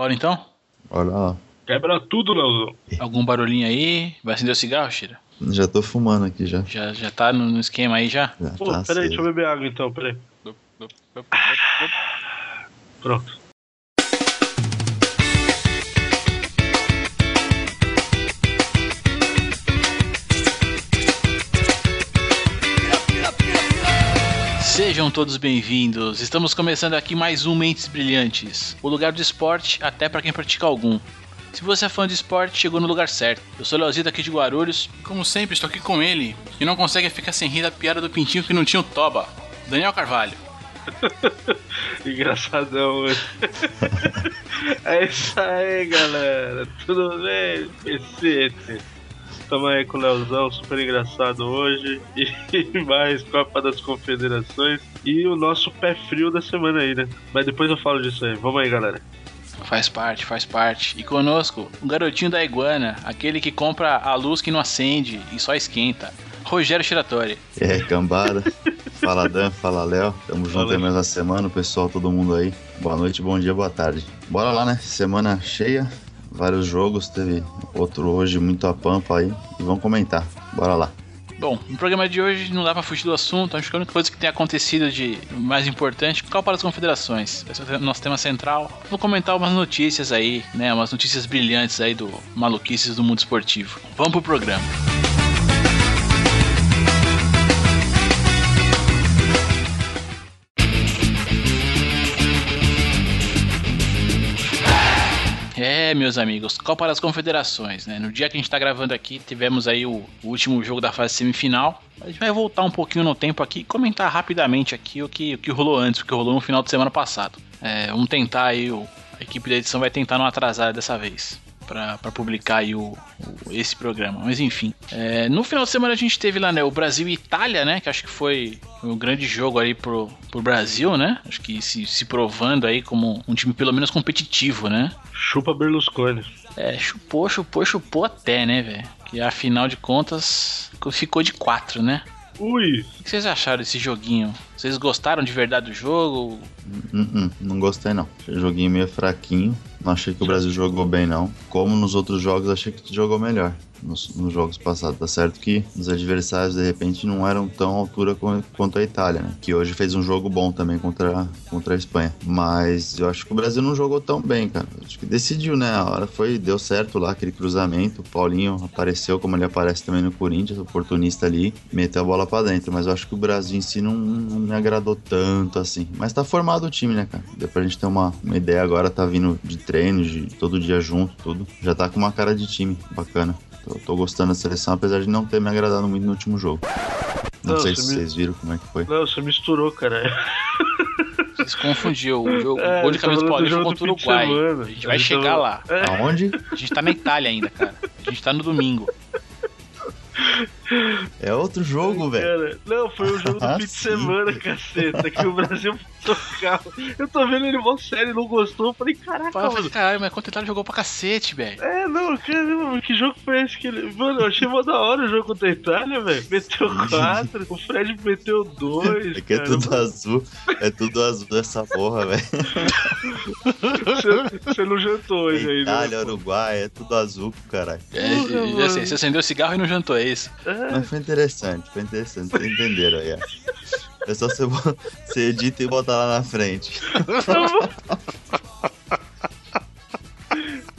Bora então? Olha lá. Quebra tudo, Leozão. Algum barulhinho aí? Vai acender o cigarro, Shira? Já tô fumando aqui já. Já, já tá no, no esquema aí já? já Pô, tá peraí, deixa eu beber água então, peraí. Pronto. Sejam todos bem-vindos. Estamos começando aqui mais um Mentes Brilhantes, o lugar do esporte até para quem pratica algum. Se você é fã de esporte, chegou no lugar certo. Eu sou o Leozito aqui de Guarulhos. E como sempre, estou aqui com ele, que não consegue ficar sem rir da piada do pintinho que não tinha o toba. Daniel Carvalho. Engraçadão hoje. é isso aí, galera. Tudo bem? Pecete. Tamo aí com o Leozão, super engraçado hoje. E mais Copa das Confederações. E o nosso pé frio da semana aí, né? Mas depois eu falo disso aí. Vamos aí, galera. Faz parte, faz parte. E conosco, o garotinho da iguana, aquele que compra a luz que não acende e só esquenta. Rogério Shiratori. Aí, cambada? fala Dan, fala Léo. Tamo junto aí mais uma semana, o pessoal, todo mundo aí. Boa noite, bom dia, boa tarde. Bora lá, né? Semana cheia, vários jogos, teve outro hoje muito a pampa aí. E vamos comentar. Bora lá. Bom, no programa de hoje não dá pra fugir do assunto, acho que a única coisa que tem acontecido de mais importante é Copa das Confederações. Esse é o nosso tema central. Vou comentar umas notícias aí, né? Umas notícias brilhantes aí do maluquices do mundo esportivo. Vamos pro programa. É, meus amigos, Copa das Confederações, né? No dia que a gente tá gravando aqui, tivemos aí o, último jogo da fase semifinal. A gente vai voltar um pouquinho no tempo aqui e comentar rapidamente aqui o que, o que rolou antes, o que rolou no final de semana passado. É, vamos tentar aí, a equipe da edição vai tentar não atrasar dessa vez. Pra, pra publicar aí o, o- esse programa. Mas enfim. É, no final de semana a gente teve lá, né? O Brasil e Itália, né? Que acho que foi um grande jogo aí pro, pro Brasil, né? Acho que se, se provando aí como um time pelo menos competitivo, né? Chupa Berlusconi. É, chupou, chupou, chupou até, né, velho? Que afinal de contas ficou de 4, né? Ui! O que vocês acharam desse joguinho? Vocês gostaram de verdade do jogo? Hum, hum, não gostei não. Achei o joguinho meio fraquinho. Não achei que o Brasil jogou bem não. Como nos outros jogos, achei que jogou melhor. Nos, nos jogos passados. Tá certo que os adversários, de repente, não eram tão à altura quanto a Itália, né? Que hoje fez um jogo bom também contra, contra a Espanha. Mas eu acho que o Brasil não jogou tão bem, cara. Acho que decidiu, né? A hora foi, deu certo lá, aquele cruzamento. O Paulinho apareceu como ele aparece também no Corinthians, oportunista ali. Meteu a bola pra dentro. Mas eu acho que o Brasil em si não, não me agradou tanto assim. Mas tá formado o time, né, cara? Deu pra gente ter uma, uma ideia agora, tá vindo de treino, de todo dia junto, tudo. Já tá com uma cara de time bacana. Tô, tô gostando da seleção, apesar de não ter me agradado muito no último jogo. Não, Não, sei se me- vocês viram como é que foi. Não, você misturou, cara. Vocês confundiu. O jogo É, o gol de tá camisa Paulista contra o Uruguai. A gente vai chegar lá. Aonde? A gente tá na Itália ainda, cara. A gente tá no domingo. É outro jogo, velho. Não, foi o jogo do Ah, fim de semana, caceta. Que o Brasil tocava. Eu tô vendo ele mó sério, não gostou. Eu falei, caraca, Fala, mano. caralho, mas Itália jogou pra cacete, velho. É, não, caramba, que jogo foi esse que ele. Mano, eu achei mó da hora o jogo contra a Itália, velho. Meteu quatro, o Fred meteu dois. É que é tudo azul. É tudo azul essa porra, velho. Você, você não jantou hoje aí, né? Itália, Uruguai, é tudo azul, caralho. É, Porra, já mano. sei, você acendeu o cigarro e não jantou, é isso? É, Mas foi interessante, foi interessante. Vocês entenderam aí, ó. É só você, você edita e botar lá na frente.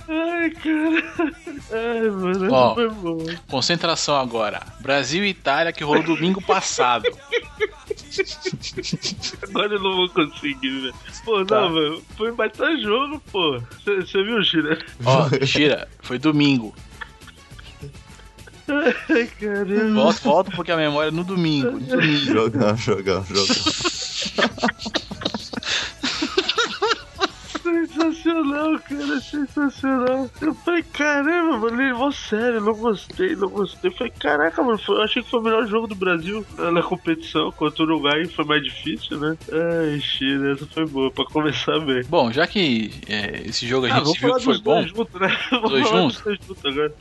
Ai, cara. Ai, mano, Ó. foi bom. Concentração agora. Brasil e Itália que rolou domingo passado. Agora eu não vou conseguir, velho. Pô, Tá. não, velho. Foi um baita jogo, pô. Você viu, Chira? Ó, Tira, foi domingo. Ai, caramba. Volta, volta porque a memória é no domingo. No domingo. Jogão, jogão, jogão. Sensacional, cara, sensacional. Eu falei, caramba, mano, ele levou sério, não gostei, não gostei. Eu falei, caraca, mano, foi- eu achei que foi o melhor jogo do Brasil na, na competição. Contra o Uruguai foi mais difícil, né? Ai, China, essa foi boa, pra começar bem. Bom, já que é, esse jogo a Ah, gente viu falar que foi dos bom, dois juntos, né? Vamos Dois falar juntos? dos dois juntos agora.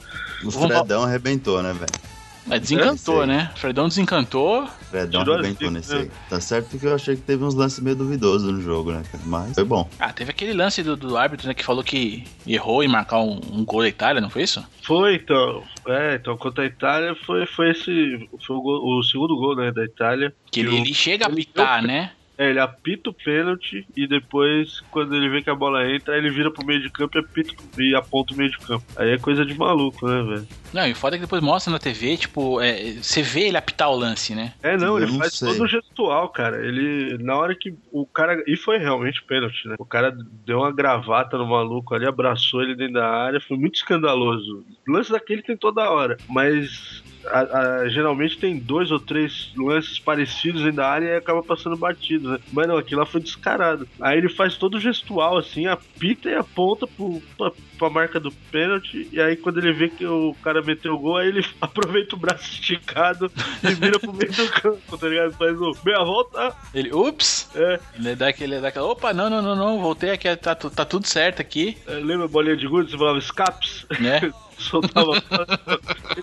O Fredão arrebentou, né, velho? Mas desencantou, né? Fredão desencantou. Fredão Tirou arrebentou nesse dicas, aí. Tá certo que eu achei que teve uns lances meio duvidosos no jogo, né, cara? Mas foi bom. Ah, teve aquele lance do, do árbitro, né, que falou que errou em marcar um, um gol da Itália, não foi isso? Foi, então. É, então contra a Itália foi, foi esse. Foi o, gol- o segundo gol né, da Itália. Que ele, o- ele chega a pitar, né? É, ele apita o pênalti e depois, quando ele vê que a bola entra, ele vira pro meio de campo e, apita, e aponta o meio de campo. Aí é coisa de maluco, né, velho? Não, e foda é que depois mostra na TV, tipo, é, você vê ele apitar o lance, né? É, não, ele não faz sei. todo o gestual, cara. Ele, na hora que o cara. E foi realmente pênalti, né? O cara deu uma gravata no maluco ali, abraçou ele dentro da área, foi muito escandaloso. O lance daquele tem toda hora, mas. A- a- geralmente tem dois ou três lances parecidos da área e acaba passando batido, né? Mas não, aquilo lá foi descarado. Aí ele faz todo o gestual, assim, apita e aponta pro, pra, pra marca do pênalti. E aí quando ele vê que o cara meteu o gol, aí ele aproveita o braço esticado e vira pro meio do campo, tá ligado? Faz o meia volta. Ele, ups! É, Ele dá aquele, dá aquela, opa, não, não, não, não, voltei aqui, tá, tá tudo certo aqui, é, lembra a bolinha de gude? Você falava escapes? né? Soltava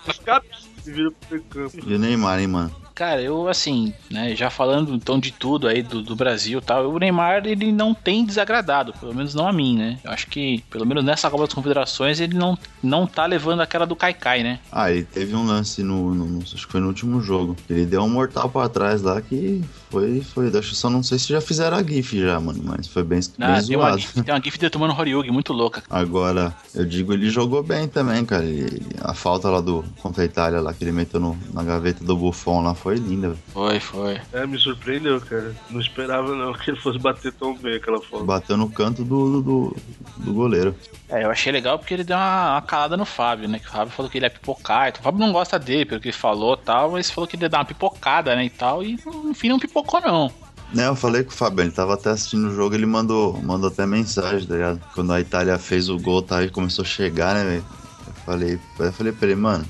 escapes e vira pro campo. E o Neymar, hein, mano? Cara, eu assim, né, já falando então de tudo aí do, do Brasil e tal, o Neymar ele não tem desagradado, pelo menos não a mim, né? Eu acho que, pelo menos nessa Copa das Confederações, ele não, não tá levando aquela do Kaikai, né? Ah, ele teve um lance no, no- no- Acho que foi no último jogo. Ele deu um mortal pra trás lá que foi. foi acho que só não sei se já fizeram a GIF já, mano. Mas foi bem, bem Ah, tem, uma zoado. gif, tem uma gif dele tomando Horyugi, muito louca. Agora, eu digo, ele jogou bem também, cara. Ele- a falta lá do contra a Itália lá que ele meteu no- na gaveta do Buffon lá foi linda, velho. Foi, foi. É, me surpreendeu, cara. Não esperava não que ele fosse bater tão bem aquela foto. Bateu no canto do, do, do goleiro. É, eu achei legal porque ele deu uma, uma calada no Fábio, né? Que o Fábio falou que ele ia pipocar. Então, o Fábio não gosta dele, pelo que ele falou e tal, mas falou que ele ia dar uma pipocada, né? E tal, e no fim não pipocou, não. Né, eu falei com o Fabio, ele tava até assistindo o jogo, ele mandou, mandou até mensagem, tá ligado? Quando a Itália fez o gol, tá, e começou a chegar, né, velho? Eu falei, eu falei pra ele, mano,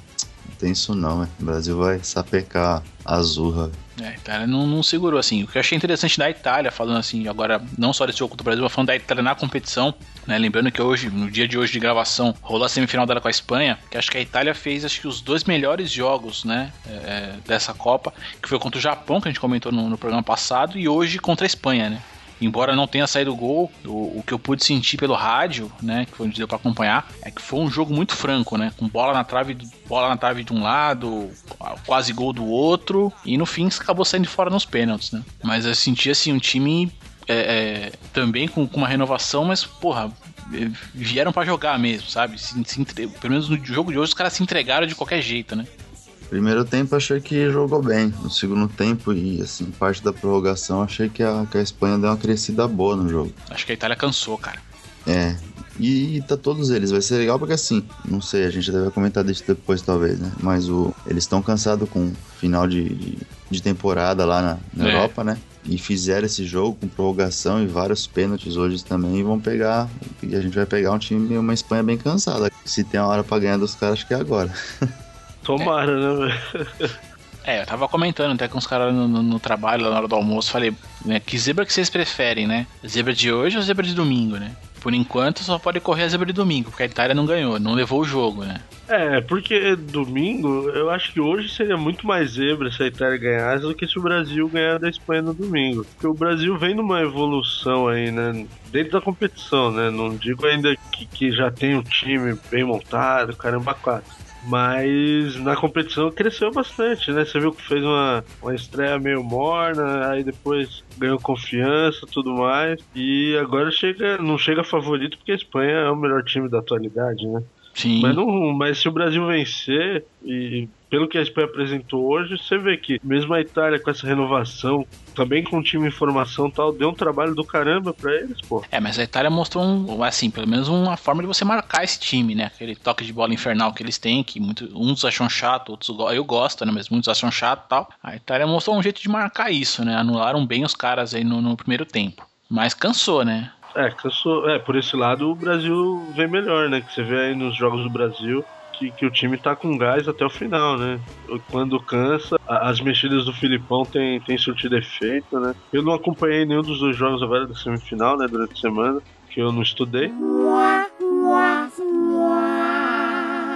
não tem isso não, velho. O Brasil vai sapecar Azurra. É, a Itália não, não segurou, assim. O que eu achei interessante da Itália, falando assim, agora, não só desse jogo contra o Brasil, mas falando da Itália na competição, né? Lembrando que hoje, no dia de hoje de gravação, rolou a semifinal dela com a Espanha, que acho que a Itália fez, acho que os dois melhores jogos, né? é, dessa Copa, que foi contra o Japão, que a gente comentou no, no programa passado, e hoje contra a Espanha, né? Embora não tenha saído gol, o, o que eu pude sentir pelo rádio, né, que foi onde deu pra acompanhar, é que foi um jogo muito franco, né, com bola na trave, bola na trave de um lado, quase gol do outro, e no fim acabou saindo fora nos pênaltis, né. Mas eu senti assim um time é, é, também com, com uma renovação, mas porra, é, vieram pra jogar mesmo, sabe? Se, se entre- Pelo menos no jogo de hoje os caras se entregaram de qualquer jeito, né? Primeiro tempo achei que jogou bem. No segundo tempo e assim, parte da prorrogação, achei que a, que a Espanha deu uma crescida boa no jogo. Acho que a Itália cansou, cara. É. E, tá todos eles, vai ser legal porque assim, não sei, a gente deve comentar disso depois talvez, né? Mas o, eles estão cansados com o final de, de, de temporada lá na, na É. Europa, né? E fizeram esse jogo com prorrogação e vários pênaltis hoje também e vão pegar. E a gente vai pegar um time, uma Espanha bem cansada. Se tem uma hora pra ganhar dos caras, acho que é agora. Tomara, né, velho? É, eu tava comentando até com os caras no, no- no trabalho, lá na hora do almoço, falei, né, que zebra que vocês preferem, né? Zebra de hoje ou zebra de domingo, né? Por enquanto só pode correr a zebra de domingo, porque a Itália não ganhou, não levou o jogo, né? É, porque domingo, eu acho que hoje seria muito mais zebra se a Itália ganhasse do que se o Brasil ganhar da Espanha no domingo. Porque o Brasil vem numa evolução aí, né? Dentro da competição, né? Não digo ainda que, que já tem um time bem montado, caramba, quatro. Mas na competição cresceu bastante, né? Você viu que fez uma, uma estreia meio morna, aí depois ganhou confiança tudo mais. E agora chega, não chega favorito porque a Espanha é o melhor time da atualidade, né? Sim. Mas, não, mas se o Brasil vencer, e pelo que a Espanha apresentou hoje, você vê que mesmo a Itália com essa renovação, também com o time em formação e tal, deu um trabalho do caramba pra eles, pô. É, mas a Itália mostrou, um, assim, pelo menos uma forma de você marcar esse time, né? Aquele toque de bola infernal que eles têm, que muito, uns acham chato, outros eu gosto, né? Mas muitos acham chato e tal. A Itália mostrou um jeito de marcar isso, né? Anularam bem os caras aí no, no primeiro tempo. Mas cansou, né? É, cansou. É, por esse lado o Brasil vem melhor, né? Que você vê aí nos jogos do Brasil que, que o time tá com gás até o final, né? Quando cansa, a- as mexidas do Filipão tem, tem surtido efeito, né? Eu não acompanhei nenhum dos dois jogos agora da semifinal, né? Durante a semana, que eu não estudei.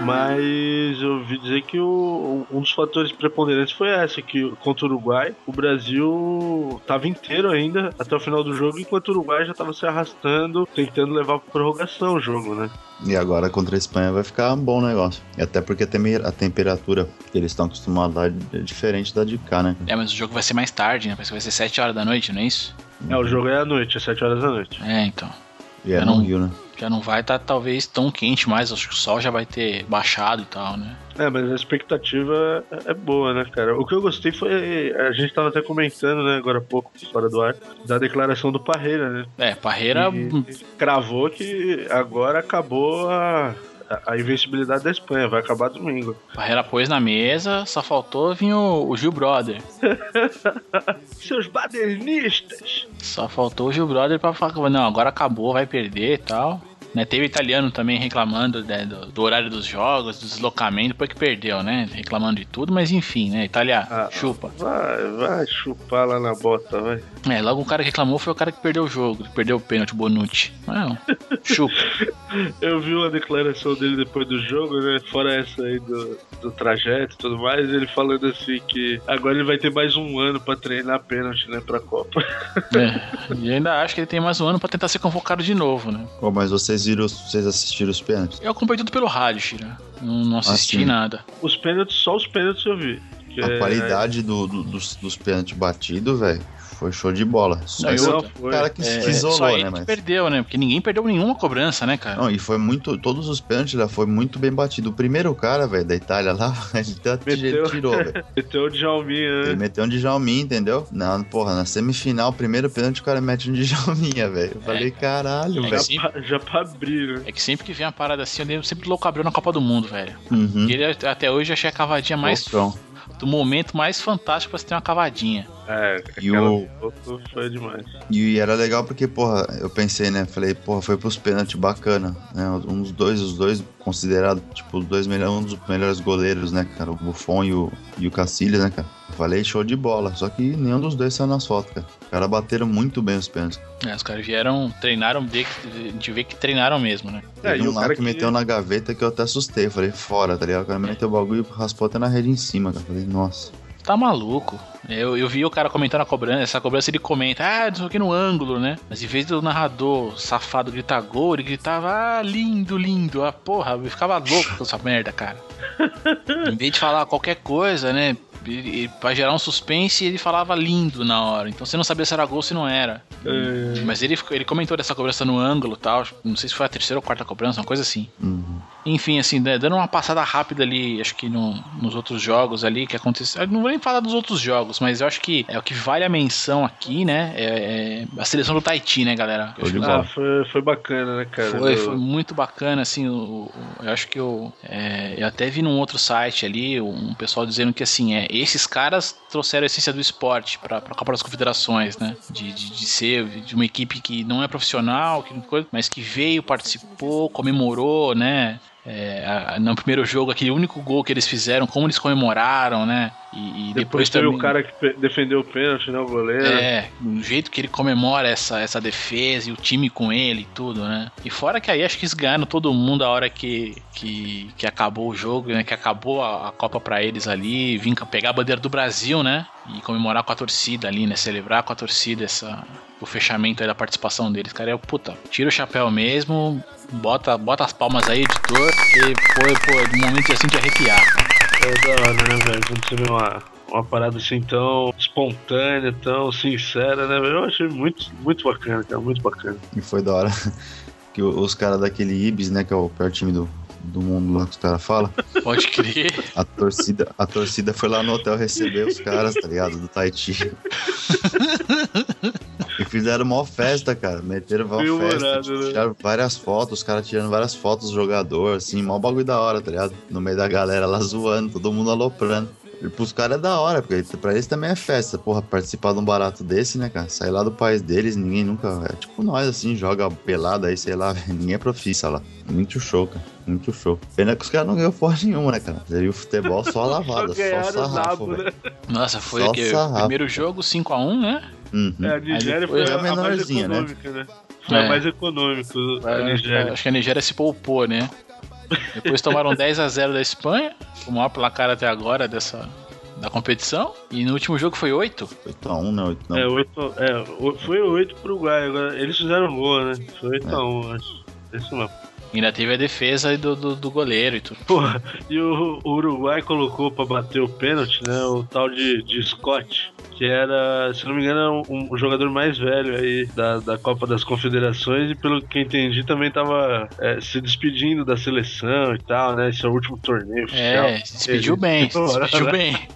Mas eu ouvi dizer que o, um dos fatores preponderantes foi essa, que contra o Uruguai, o Brasil tava inteiro ainda até o final do jogo, enquanto o Uruguai já tava se arrastando, tentando levar pra prorrogação o jogo, né? E agora contra a Espanha vai ficar um bom negócio. E até porque a, temer- a temperatura que eles estão acostumados lá é diferente da de cá, né? É, mas o jogo vai ser mais tarde, né? Parece que vai ser 7 horas da noite, não é isso? É, o jogo é à noite, às 7 horas da noite. É, então. E é Eu no não- Rio, né? Já não vai estar talvez tão quente mais, acho que o sol já vai ter baixado e tal, né? É, mas a expectativa é- é boa, né, cara? O que eu gostei foi. A gente tava até comentando, né, agora há pouco, fora do ar, da declaração do Parreira, né? É, Parreira. E cravou que agora acabou a, a invencibilidade da Espanha, vai acabar domingo. Parreira pôs na mesa, só faltou vir o, o Gil Brother. Seus badernistas! Só faltou o Gil Brother pra falar, não, agora acabou, vai perder e tal. Né, teve italiano também reclamando né, do, do horário dos jogos, do deslocamento, depois que perdeu, né? Reclamando de tudo, mas enfim, né? Itália, Ah, chupa. Vai, vai chupar lá na bota, vai. É, logo o cara que reclamou foi o cara que perdeu o jogo, que perdeu o pênalti, o Bonucci. Não, chupa. Eu vi uma declaração dele depois do jogo, né? Fora essa aí do, do trajeto e tudo mais, ele falando assim que agora ele vai ter mais um ano pra treinar pênalti, né, pra Copa. É, e ainda acho que ele tem mais um ano pra tentar ser convocado de novo, né? Pô, mas vocês viram, vocês assistiram os pênaltis? Eu acompanhei tudo pelo rádio, Shira. Não, não assisti sim. nada. Os pênaltis, só os pênaltis eu vi. A é- qualidade do, do- dos, dos pênaltis batidos, velho, foi show de bola. Só Não, e foi. cara que, É, que isolou, só ele né, que mas... perdeu, né? Porque ninguém perdeu nenhuma cobrança, né, cara? Não, e foi muito. Todos os pênaltis lá foi muito bem batido. O primeiro cara, velho, da Itália lá, ele até Meteu. tirou, velho. Meteu o Djalminha, Ele né? meteu um Djalminha, entendeu? Não, porra, na semifinal, primeiro pênalti, o cara mete um Djalminha, velho. Eu falei, caralho, É velho. sim. Já, pra, abrir, né? É que sempre que vem uma parada assim, eu lembro sempre do Louco Abreu na Copa do Mundo, velho. Uhum. E ele até hoje eu achei a cavadinha mais. Loucão. Do momento mais fantástico pra você ter uma cavadinha. É, E o- foi demais. E era legal porque, porra, eu pensei, né? Falei, porra, foi pros pênaltis bacana, né? Um dos dois, os dois considerados, tipo, os dois melhores, um dos melhores goleiros, né, cara? O Buffon e o, e o Cacilhas, né, cara? Falei, show de bola. Só que nenhum dos dois saiu nas fotos, cara. Os caras bateram muito bem os pênaltis. É, os caras vieram, treinaram, de- a gente vê que treinaram mesmo, né? É, Teve e um o lá cara que, que- meteu na gaveta que eu até assustei. Falei, fora, tá ligado? O cara meteu o bagulho e raspou até na rede em cima, cara. Falei, nossa. Tá maluco. Eu, eu vi o cara comentando a cobrança, essa cobrança ele comenta, ah, não sei o que no ângulo, né? Mas em vez do narrador safado gritar gol, ele gritava, ah, lindo, lindo. Ah, porra, eu ficava louco com essa merda, cara. em vez de falar qualquer coisa, né? Pra gerar um suspense, ele falava lindo na hora. Então você não sabia se era gol ou se não era. É, Mas ele, ele comentou dessa cobrança no ângulo e tal. Não sei se foi a terceira ou quarta cobrança, uma coisa assim. Uhum. Enfim, assim, né, dando uma passada rápida ali, acho que no- nos outros jogos ali que aconteceu. Eu não vou nem falar dos outros jogos, mas eu acho que é o que vale a menção aqui, né? É, é a seleção do Tahiti, né, galera? Que bola. ah, foi, foi bacana, né, cara? foi, foi muito bacana, assim, o, o- eu acho que eu, é, eu até vi num outro site ali, um pessoal dizendo que, assim, é, esses caras trouxeram a essência do esporte pra, pra Copa das Confederações, né, de, de, de ser de uma equipe que não é profissional, que mas que veio, participou, comemorou, né, é, no primeiro jogo, aquele único gol que eles fizeram, como eles comemoraram, né, e, e Depois, depois, também... o cara que defendeu o pênalti, né? O goleiro. É, o jeito que ele comemora essa, essa defesa e o time com ele e tudo, né? E fora que aí acho que eles ganharam todo mundo a hora que, que, que acabou o jogo, né? Que acabou a, a Copa pra eles ali, vim pegar a bandeira do Brasil, né? E comemorar com a torcida ali, né? Celebrar com a torcida essa, o fechamento aí da participação deles. Cara, é puta, tira o chapéu mesmo, bota, bota as palmas aí, editor, porque foi, pô, de um momento assim de arrepiar. cara. É da hora, né, velho? Quando você vê uma, uma parada assim tão espontânea, tão sincera, né, velho? Eu achei muito, muito bacana, cara. Muito bacana. E foi da hora que os caras daquele Ibis, né, que é o pior time do, do mundo lá que os caras falam, Pode crer. a torcida, a torcida foi lá no hotel receber os caras, tá ligado? Do Tahiti. E fizeram uma festa, cara. Meteram uma festa. né? Tiraram várias fotos, os caras tirando várias fotos do jogador, assim, mó bagulho da hora, tá ligado? No meio da galera lá zoando, todo mundo aloprando. E pros caras é da hora, porque pra eles também é festa, porra, participar de um barato desse, né, cara? Sair lá do país deles, ninguém nunca. É tipo nós, assim, joga pelada aí, sei lá, ninguém é profissa lá. Muito show, cara. Muito show. Pena que os caras não ganham porra nenhuma, né, cara? Aí o futebol só lavada, Só sarrafo, nabo, né? Nossa, foi Só o quê? sarrafo. Primeiro jogo 5x1, né? Uhum. É, a Nigéria foi é a, a mais menorzinha, né? econômica, né? Foi É. a mais econômica, a Acho, Nigéria. acho que a Nigéria se poupou, né? Depois tomaram 10 a 0 da Espanha, o maior placar até agora dessa da competição. E no último jogo foi 8. 8x1, né? 8 não. É, 8, é, o- foi 8 pro Uruguai. Agora, eles fizeram gol, né? Foi 8x1, acho. Isso mesmo. Ainda teve a defesa do, do, do goleiro e tudo. Porra, e o, o Uruguai colocou pra bater o pênalti, né? O tal de, de Scott, que era, se não me engano, um, um jogador mais velho aí da, da Copa das Confederações e pelo que entendi também tava é, se despedindo da seleção e tal, né? Esse é o último torneio oficial. É, se despediu bem, se despediu né? bem.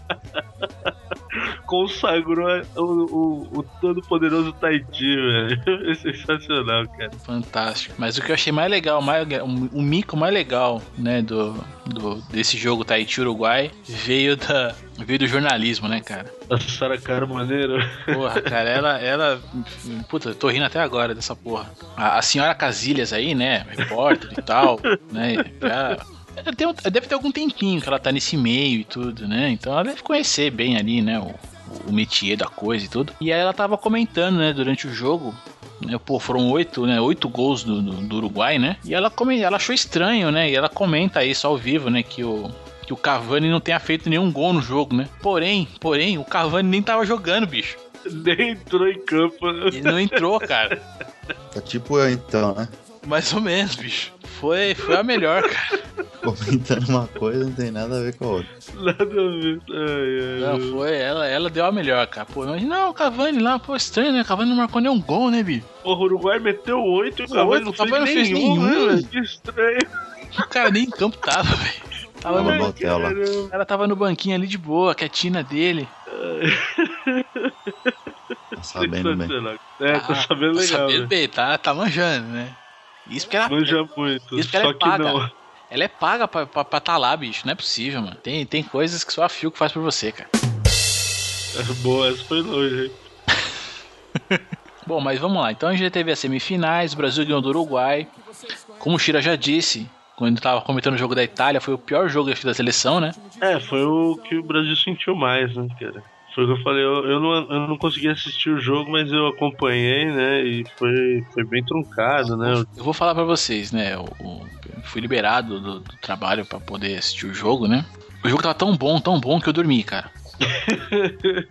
Consagrou o, o, o todo-poderoso Tahiti, velho. É sensacional, cara. Fantástico. Mas o que eu achei mais legal, mais, o mico mais legal, né, do, do, desse jogo Tahiti Uruguai veio, da, veio do jornalismo, né, cara? A Sara Maneiro. Porra, cara, ela, ela. Puta, eu tô rindo até agora dessa porra. A, a senhora Casilhas aí, né? Repórter e tal, né? Já. deve ter algum tempinho que ela tá nesse meio e tudo, né? Então ela deve conhecer bem ali, né? O, o métier da coisa e tudo. E aí ela tava comentando, né, durante o jogo. Né, pô, foram oito, né? Oito gols do, do, do Uruguai, né? E ela, come, ela achou estranho, né? E ela comenta isso ao vivo, né? Que o, que o Cavani não tenha feito nenhum gol no jogo, né? Porém, porém, o Cavani nem tava jogando, bicho. Nem entrou em campo. né? Ele não entrou, cara. Tá tipo eu então, né? Mais ou menos, bicho. Foi, foi a melhor, cara. Comentando uma coisa não tem nada a ver com a outra. Nada a ver. Ai, ai, Não, foi, ela, ela deu a melhor, cara. Pô, mas não, o Cavani lá, pô, estranho, né? O Cavani não marcou nenhum gol, né, bicho? Porra, o Uruguai meteu 8 e o Cavani oito, não Cavani fez não fez nenhum, nenhum. né, velho? Que estranho. O cara nem em campo tava, velho. Tava Tava no, hotel lá. o cara tava no banquinho ali de boa, quietina dele. Tá sabendo bem. Sensacional. É, tá Ah, sabendo tá legal. Sabendo né? bem, tá, tá manjando, né? Isso porque ela, Manja muito. Isso que ela é paga. não. ela é paga pra, pra, pra tá lá, bicho. Não é possível, mano. Tem, tem coisas que só a Fio que faz por você, cara. Boa, essa foi longe, hein? Bom, mas vamos lá. Então a gente já teve as semifinais, o Brasil ganhou do Uruguai. Como o Shira já disse, quando tava comentando o jogo da Itália, foi o pior jogo da seleção, né? É, foi o que o Brasil sentiu mais, né, cara? Foi o que eu falei, eu, eu, não, eu não consegui assistir o jogo, mas eu acompanhei, né? E foi, foi bem truncado, né? Eu vou falar pra vocês, né? O- eu fui liberado do, do trabalho pra poder assistir o jogo, né? O jogo tava tão bom, tão bom que eu dormi, cara.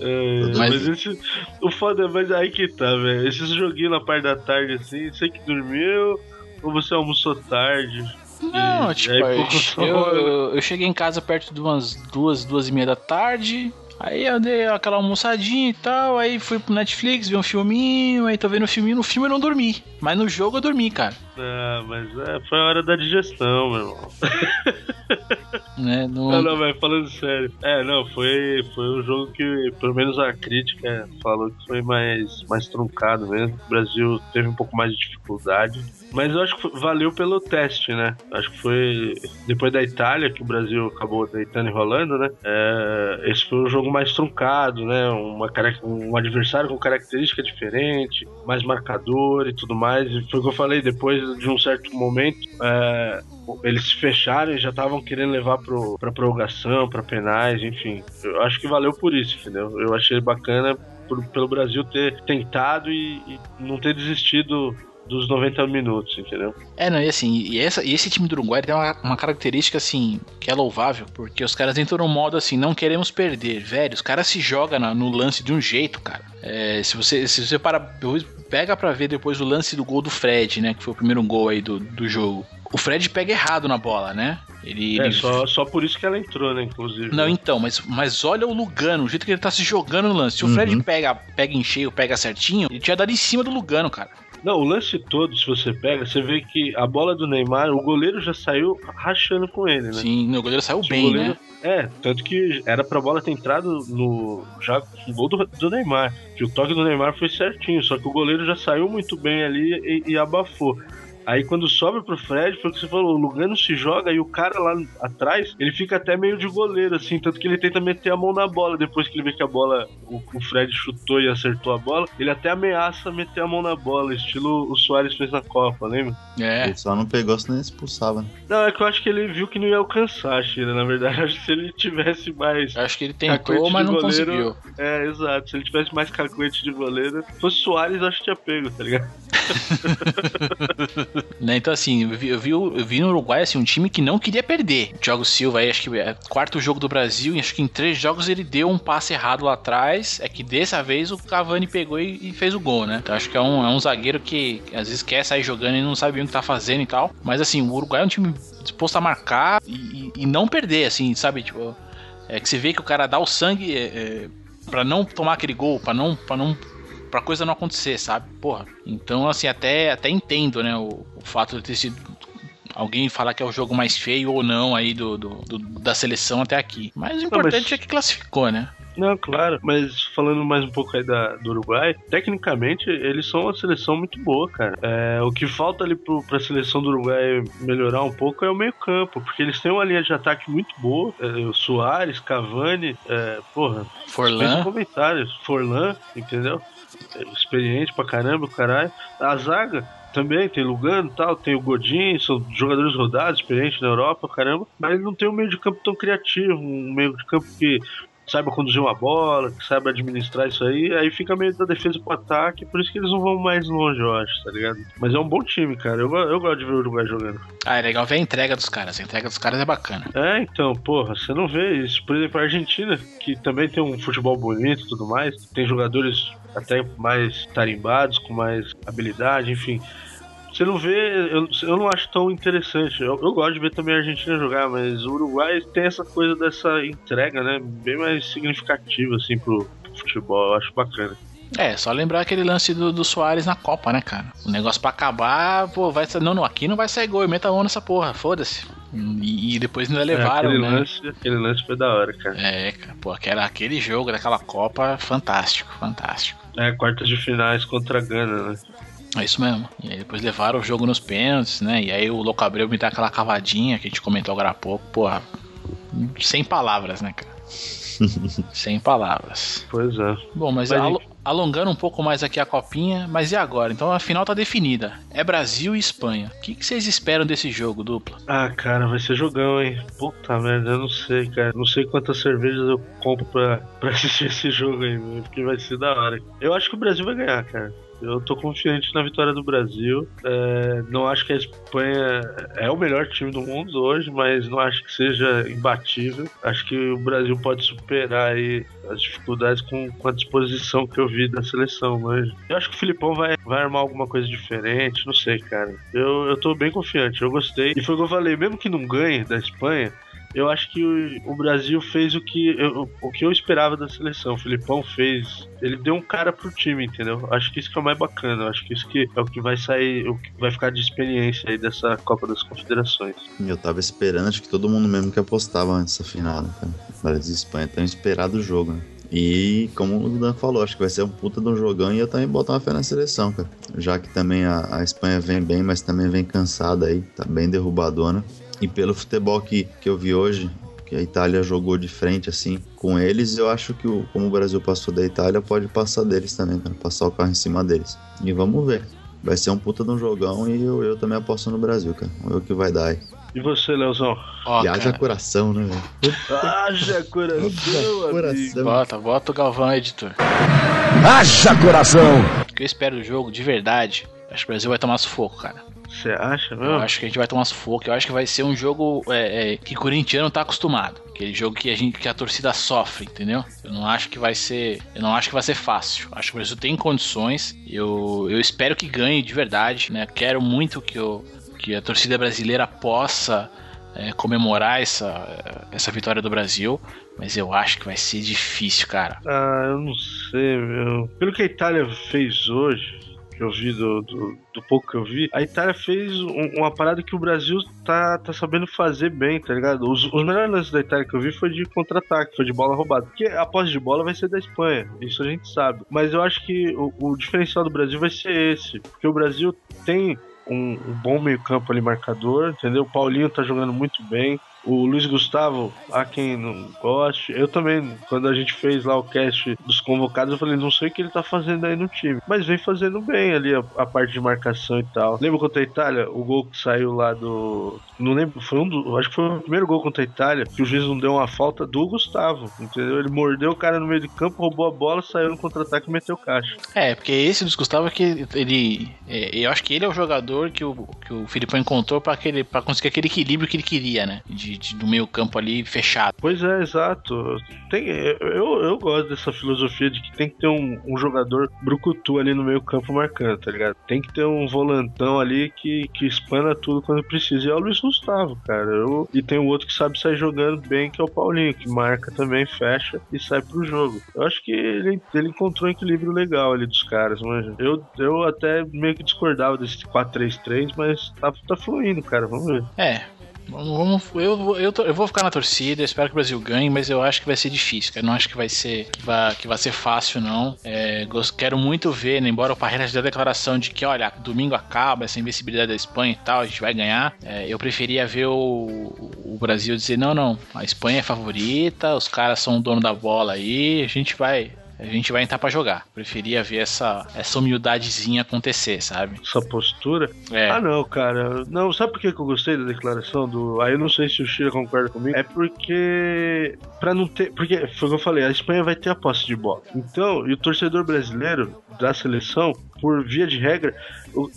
É, Mas- mas esse, o foda é, mas aí que tá, velho. Esses joguinhos na parte da tarde assim, você que dormiu ou você almoçou tarde? Não, E- tipo, aí, eu, eu, eu- eu cheguei em casa perto de umas duas, duas e meia da tarde. Aí eu dei aquela almoçadinha e tal, aí fui pro Netflix, vi um filminho, aí tô vendo o filminho, no filme eu não dormi. Mas no jogo eu dormi, cara. Ah, mas é, foi a hora da digestão, meu irmão. Né? No- Não, não, mas falando sério. É, não, foi, foi um jogo que, pelo menos a crítica falou que foi mais, mais truncado mesmo. O Brasil teve um pouco mais de dificuldade. Mas eu acho que valeu pelo teste, né? Acho que foi depois da Itália que o Brasil acabou deitando e rolando, né? É, esse foi o jogo mais truncado, né? Uma, um adversário com característica diferente, mais marcador e tudo mais. E foi o que eu falei, depois de um certo momento, é, eles se fecharam e já estavam querendo levar pro, pra prorrogação, pra penais, enfim. Eu acho que valeu por isso, entendeu? Eu achei bacana por- pelo Brasil ter tentado e, e não ter desistido dos 90 minutos, entendeu? É, não, e assim, e, essa, e esse time do Uruguai tem uma, uma característica, assim, que é louvável, porque os caras entram num modo assim, não queremos perder, velho, os caras se jogam no lance de um jeito, cara. É, se você, se você para, pega pra ver depois o lance do gol do Fred, né, que foi o primeiro gol aí do, do jogo. O Fred pega errado na bola, né? Ele, É, ele- só, só por isso que ela entrou, né, inclusive. Não, então, mas, mas olha o Lugano, o jeito que ele tá se jogando no lance. Se o Fred Uhum. pega, pega em cheio, pega certinho, ele tinha dado em cima do Lugano, cara. Não, o lance todo, se você pega, você vê que a bola do Neymar, o goleiro já saiu rachando com ele, né? Sim, o goleiro saiu Se o bem, goleiro- né? É, tanto que era pra bola ter entrado no já no gol do, do Neymar. Que o toque do Neymar foi certinho, só que o goleiro já saiu muito bem ali e, e abafou. Aí quando sobe pro Fred, foi o que você falou, o Lugano se joga e o cara lá atrás, ele fica até meio de goleiro, assim, tanto que ele tenta meter a mão na bola, depois que ele vê que a bola, o, o Fred chutou e acertou a bola, ele até ameaça meter a mão na bola, estilo o Soares fez na Copa, lembra? É. Ele só não pegou, senão expulsava. Né? Não, é que eu acho que ele viu que não ia alcançar, Chile, na verdade, acho que se ele tivesse mais Acho que ele tentou, mas não goleiro. conseguiu. É, exato. Se ele tivesse mais cacuete de goleiro, se fosse Soares, acho que tinha pego, tá ligado? né? Então, assim, eu vi, eu, vi, no Uruguai assim, um time que não queria perder. O Thiago Silva, aí, acho que é quarto jogo do Brasil, e acho que em três jogos ele deu um passe errado lá atrás. É que dessa vez o Cavani pegou e, e fez o gol, né? Então acho que é um, é um zagueiro que às vezes quer sair jogando e não sabe o que tá fazendo e tal. Mas assim, o Uruguai é um time disposto a marcar e, e, não perder, assim, sabe? Tipo, é que você vê que o cara dá o sangue é, é, para não tomar aquele gol, para não, não pra coisa não acontecer, sabe? Porra. Então, assim, até, até entendo, né? O, o fato de ter sido alguém falar que é o jogo mais feio ou não aí do, do, do da seleção até aqui. Mas o importante não, mas... é que classificou, né? Não, claro, mas falando mais um pouco aí da, do Uruguai, tecnicamente eles são uma seleção muito boa, cara. É, o que falta ali pro, pra seleção do Uruguai melhorar um pouco é o meio-campo, porque eles têm uma linha de ataque muito boa. É, o Soares, Cavani, é, porra, Forlan. comentários. Forlan, entendeu? Experiente pra caramba, caralho. A zaga também tem Lugano tal, tem o Godin, são jogadores rodados, experientes na Europa, caramba, mas não tem um meio de campo tão criativo, um meio de campo que saiba conduzir uma bola, que saiba administrar isso aí, aí fica meio da defesa pro ataque, por isso que eles não vão mais longe, eu acho, tá ligado? Mas é um bom time, cara. Eu, eu gosto de ver o Uruguai jogando. Ah, é legal ver a entrega dos caras. A entrega dos caras é bacana. É, então, porra, você não vê isso. Por exemplo, a Argentina, que também tem um futebol bonito e tudo mais, tem jogadores até mais tarimbados, com mais habilidade, enfim. Você não vê, eu, eu não acho tão interessante. Eu, eu, gosto de ver também a Argentina jogar, mas o Uruguai tem essa coisa dessa entrega, né? Bem mais significativa, assim, pro, pro futebol. Eu acho bacana. É, só lembrar aquele lance do, do Soares na Copa, né, cara? O negócio pra acabar, pô, vai ser. Não, não, aqui não vai sair gol, meta mão nessa porra, foda-se. E, e, depois ainda levaram, é, aquele né? Lance, aquele lance foi da hora, cara. É, cara, pô, aquela, aquele jogo daquela Copa, fantástico, fantástico. É, quartas de finais contra a Gana, né? É isso mesmo. E aí depois levaram o jogo nos pênaltis, né? E aí o Louco Abreu me dá aquela cavadinha que a gente comentou agora há pouco. Porra, sem palavras, né, cara? sem palavras. Pois é. Bom, mas, mas al alongando um pouco mais aqui a copinha, mas e agora? Então a final tá definida. É Brasil e Espanha. O que, que vocês esperam desse jogo, dupla? Ah, cara, vai ser jogão, hein? Puta merda, eu não sei, cara. Não sei quantas cervejas eu compro pra, pra assistir esse jogo aí, porque vai ser da hora. Eu acho que o Brasil vai ganhar, cara. Eu tô confiante na vitória do Brasil. É, não acho que a Espanha é o melhor time do mundo hoje, mas não acho que seja imbatível. Acho que o Brasil pode superar aí as dificuldades com, com a disposição que eu vi da seleção, mas eu acho que o Filipão vai, vai armar alguma coisa diferente, não sei, cara. Eu, eu tô bem confiante, eu gostei. E foi o que eu falei, mesmo que não ganhe da Espanha, eu acho que o, Brasil fez o que eu, o que eu esperava da seleção. O Filipão fez. Ele deu um cara pro time, entendeu? Acho que isso que é o mais bacana. Acho que isso que é o que vai sair, o que vai ficar de experiência aí dessa Copa das Confederações. Eu tava esperando, acho que todo mundo mesmo que apostava antes final, né? Brasil e Espanha. Tão esperado o jogo, né? E como o Dan falou, acho que vai ser um puta de um jogão e eu também botar uma fé na seleção, cara. Já que também a, a Espanha vem bem, mas também vem cansada aí, tá bem derrubadona. E pelo futebol que, que eu vi hoje, que a Itália jogou de frente assim com eles, eu acho que o, como o Brasil passou da Itália, pode passar deles também, cara, passar o carro em cima deles. E vamos ver. Vai ser um puta de um jogão e eu, eu também aposto no Brasil, cara. Vamos ver o que vai dar aí. E você, Leozão? Oh, e haja coração, né, velho? haja coração, coração. Bota, bota o Galvão, editor. Haja coração! O que eu espero do jogo, de verdade, acho que o Brasil vai tomar sufoco, cara. Você acha, meu? Eu acho que a gente vai tomar sufoco. Eu acho que vai ser um jogo é, é, que o corintiano tá acostumado. Aquele jogo que a gente que a torcida sofre, entendeu? Eu não acho que vai ser. Eu não acho que vai ser fácil. Acho que o Brasil tem condições. Eu, eu espero que ganhe de verdade, né? Quero muito que, eu, que a torcida brasileira possa é, comemorar essa, essa vitória do Brasil. Mas eu acho que vai ser difícil, cara. Ah, eu não sei, meu. Pelo que a Itália fez hoje, que eu vi, do, do, do, pouco que eu vi, a Itália fez um, uma parada que o Brasil tá, tá sabendo fazer bem, tá ligado? Os, os melhores lances da Itália que eu vi foi de contra-ataque, foi de bola roubada. Porque a posse de bola vai ser da Espanha, isso a gente sabe. Mas eu acho que o, o diferencial do Brasil vai ser esse, porque o Brasil tem um, um bom meio-campo ali marcador, entendeu? O Paulinho tá jogando muito bem. O Luiz Gustavo, a quem não goste, eu também, quando a gente fez lá o cast dos convocados, eu falei, não sei o que ele tá fazendo aí no time. Mas vem fazendo bem ali a, a parte de marcação e tal. Lembra contra a Itália? O gol que saiu lá do. Não lembro, foi um do. Acho que foi o primeiro gol contra a Itália, que o juiz não deu uma falta do Gustavo. Entendeu? Ele mordeu o cara no meio de campo, roubou a bola, saiu no contra-ataque e meteu caixa. É, porque esse dos Gustavo é que ele. É, eu acho que ele é o jogador que o, que o Filipão encontrou para conseguir aquele equilíbrio que ele queria, né? De, de, do meio campo ali fechado. Pois é, exato. Tem, eu, eu gosto dessa filosofia de que tem que ter um, um jogador brucutu ali no meio campo marcando, tá ligado? Tem que ter um volantão ali que, que espana tudo quando precisa. E é o Luiz Gustavo, cara. Eu, e tem o outro que sabe sair jogando bem, que é o Paulinho, que marca também, fecha e sai pro jogo. Eu acho que ele, ele encontrou um equilíbrio legal ali dos caras, mas eu, eu até meio que discordava desse 4-3-3, mas tá, tá fluindo, cara. Vamos ver. É, Vamos, eu, eu, eu, vou ficar na torcida, espero que o Brasil ganhe, mas eu acho que vai ser difícil. Eu não acho que vai ser que vai, que vai ser fácil, não. É, quero muito ver, né, embora o Parreira dê a declaração de que, olha, domingo acaba essa invencibilidade da Espanha e tal, a gente vai ganhar. É, eu preferia ver o, o Brasil dizer: não, não, a Espanha é favorita, os caras são o dono da bola aí, a gente vai, a gente vai entrar para jogar. Preferia ver essa, essa humildadezinha acontecer, sabe? Essa postura? É. Ah, não, cara. Não, sabe por que eu gostei da declaração do. Aí eu não sei se o Chile concorda comigo. É porque. para não ter. Porque foi o que eu falei, a Espanha vai ter a posse de bola. Então, e o torcedor brasileiro da seleção, por via de regra,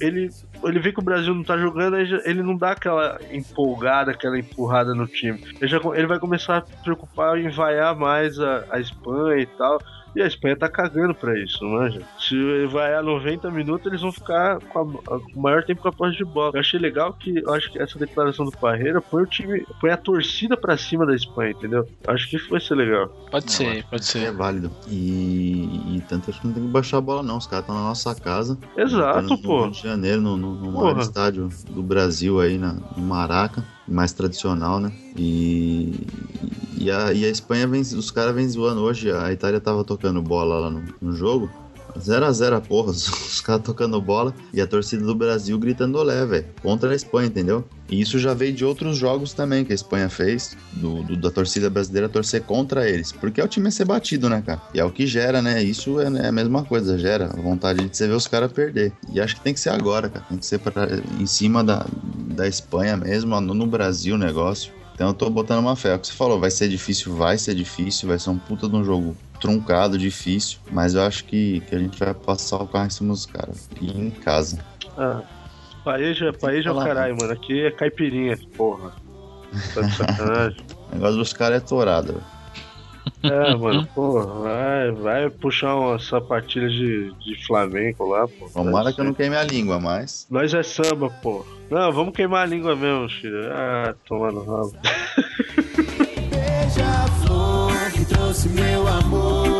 ele ele vê que o Brasil não tá jogando, ele não dá aquela empolgada, aquela empurrada no time. Ele, já, ele vai começar a preocupar em vaiar mais a, a Espanha e tal. E a Espanha tá cagando pra isso, manja. Se vai a 90 minutos, eles vão ficar com, a, com o maior tempo com a posse de bola. Eu achei legal que eu acho que essa declaração do Parreira põe o time, põe a torcida pra cima da Espanha, entendeu? Acho que isso vai ser legal. Pode ser, pode ser. É válido. E, e tanto acho que não tem que baixar a bola, não. Os caras estão na nossa casa. Exato, no, pô. No Rio de Janeiro, no, no, no maior estádio do Brasil aí, na, no Maraca mais tradicional, né? E, e, a, e a Espanha vem, os caras vêm zoando hoje. A Itália tava tocando bola lá no, no jogo. 0 a 0 porra, os caras tocando bola e a torcida do Brasil gritando olé, velho, contra a Espanha, entendeu? E isso já veio de outros jogos também que a Espanha fez, do, do, da torcida brasileira torcer contra eles, porque é o time a ser batido, né, cara? E é o que gera, né? Isso é, é a mesma coisa, gera a vontade de você ver os caras perder. E acho que tem que ser agora, cara, tem que ser pra, em cima da, da Espanha mesmo, no, no Brasil o negócio. Então eu tô botando uma fé. É o que você falou, vai ser difícil, vai ser difícil, vai ser um puta de um jogo truncado, difícil, mas eu acho que, que a gente vai passar o carro em cima dos caras. E em casa. Ah, paeja, paeja é o caralho, mano. Aqui é caipirinha, porra. Tá de sacanagem. o negócio dos caras é tourada, velho. É, mano, porra, vai, vai puxar uma sapatilha de, de flamenco lá, pô. Tomara que eu não queime a língua, mas. Nós é samba, pô. Não, vamos queimar a língua mesmo, Chile. Ah, tomando rabo. Beija-flor que trouxe meu amor.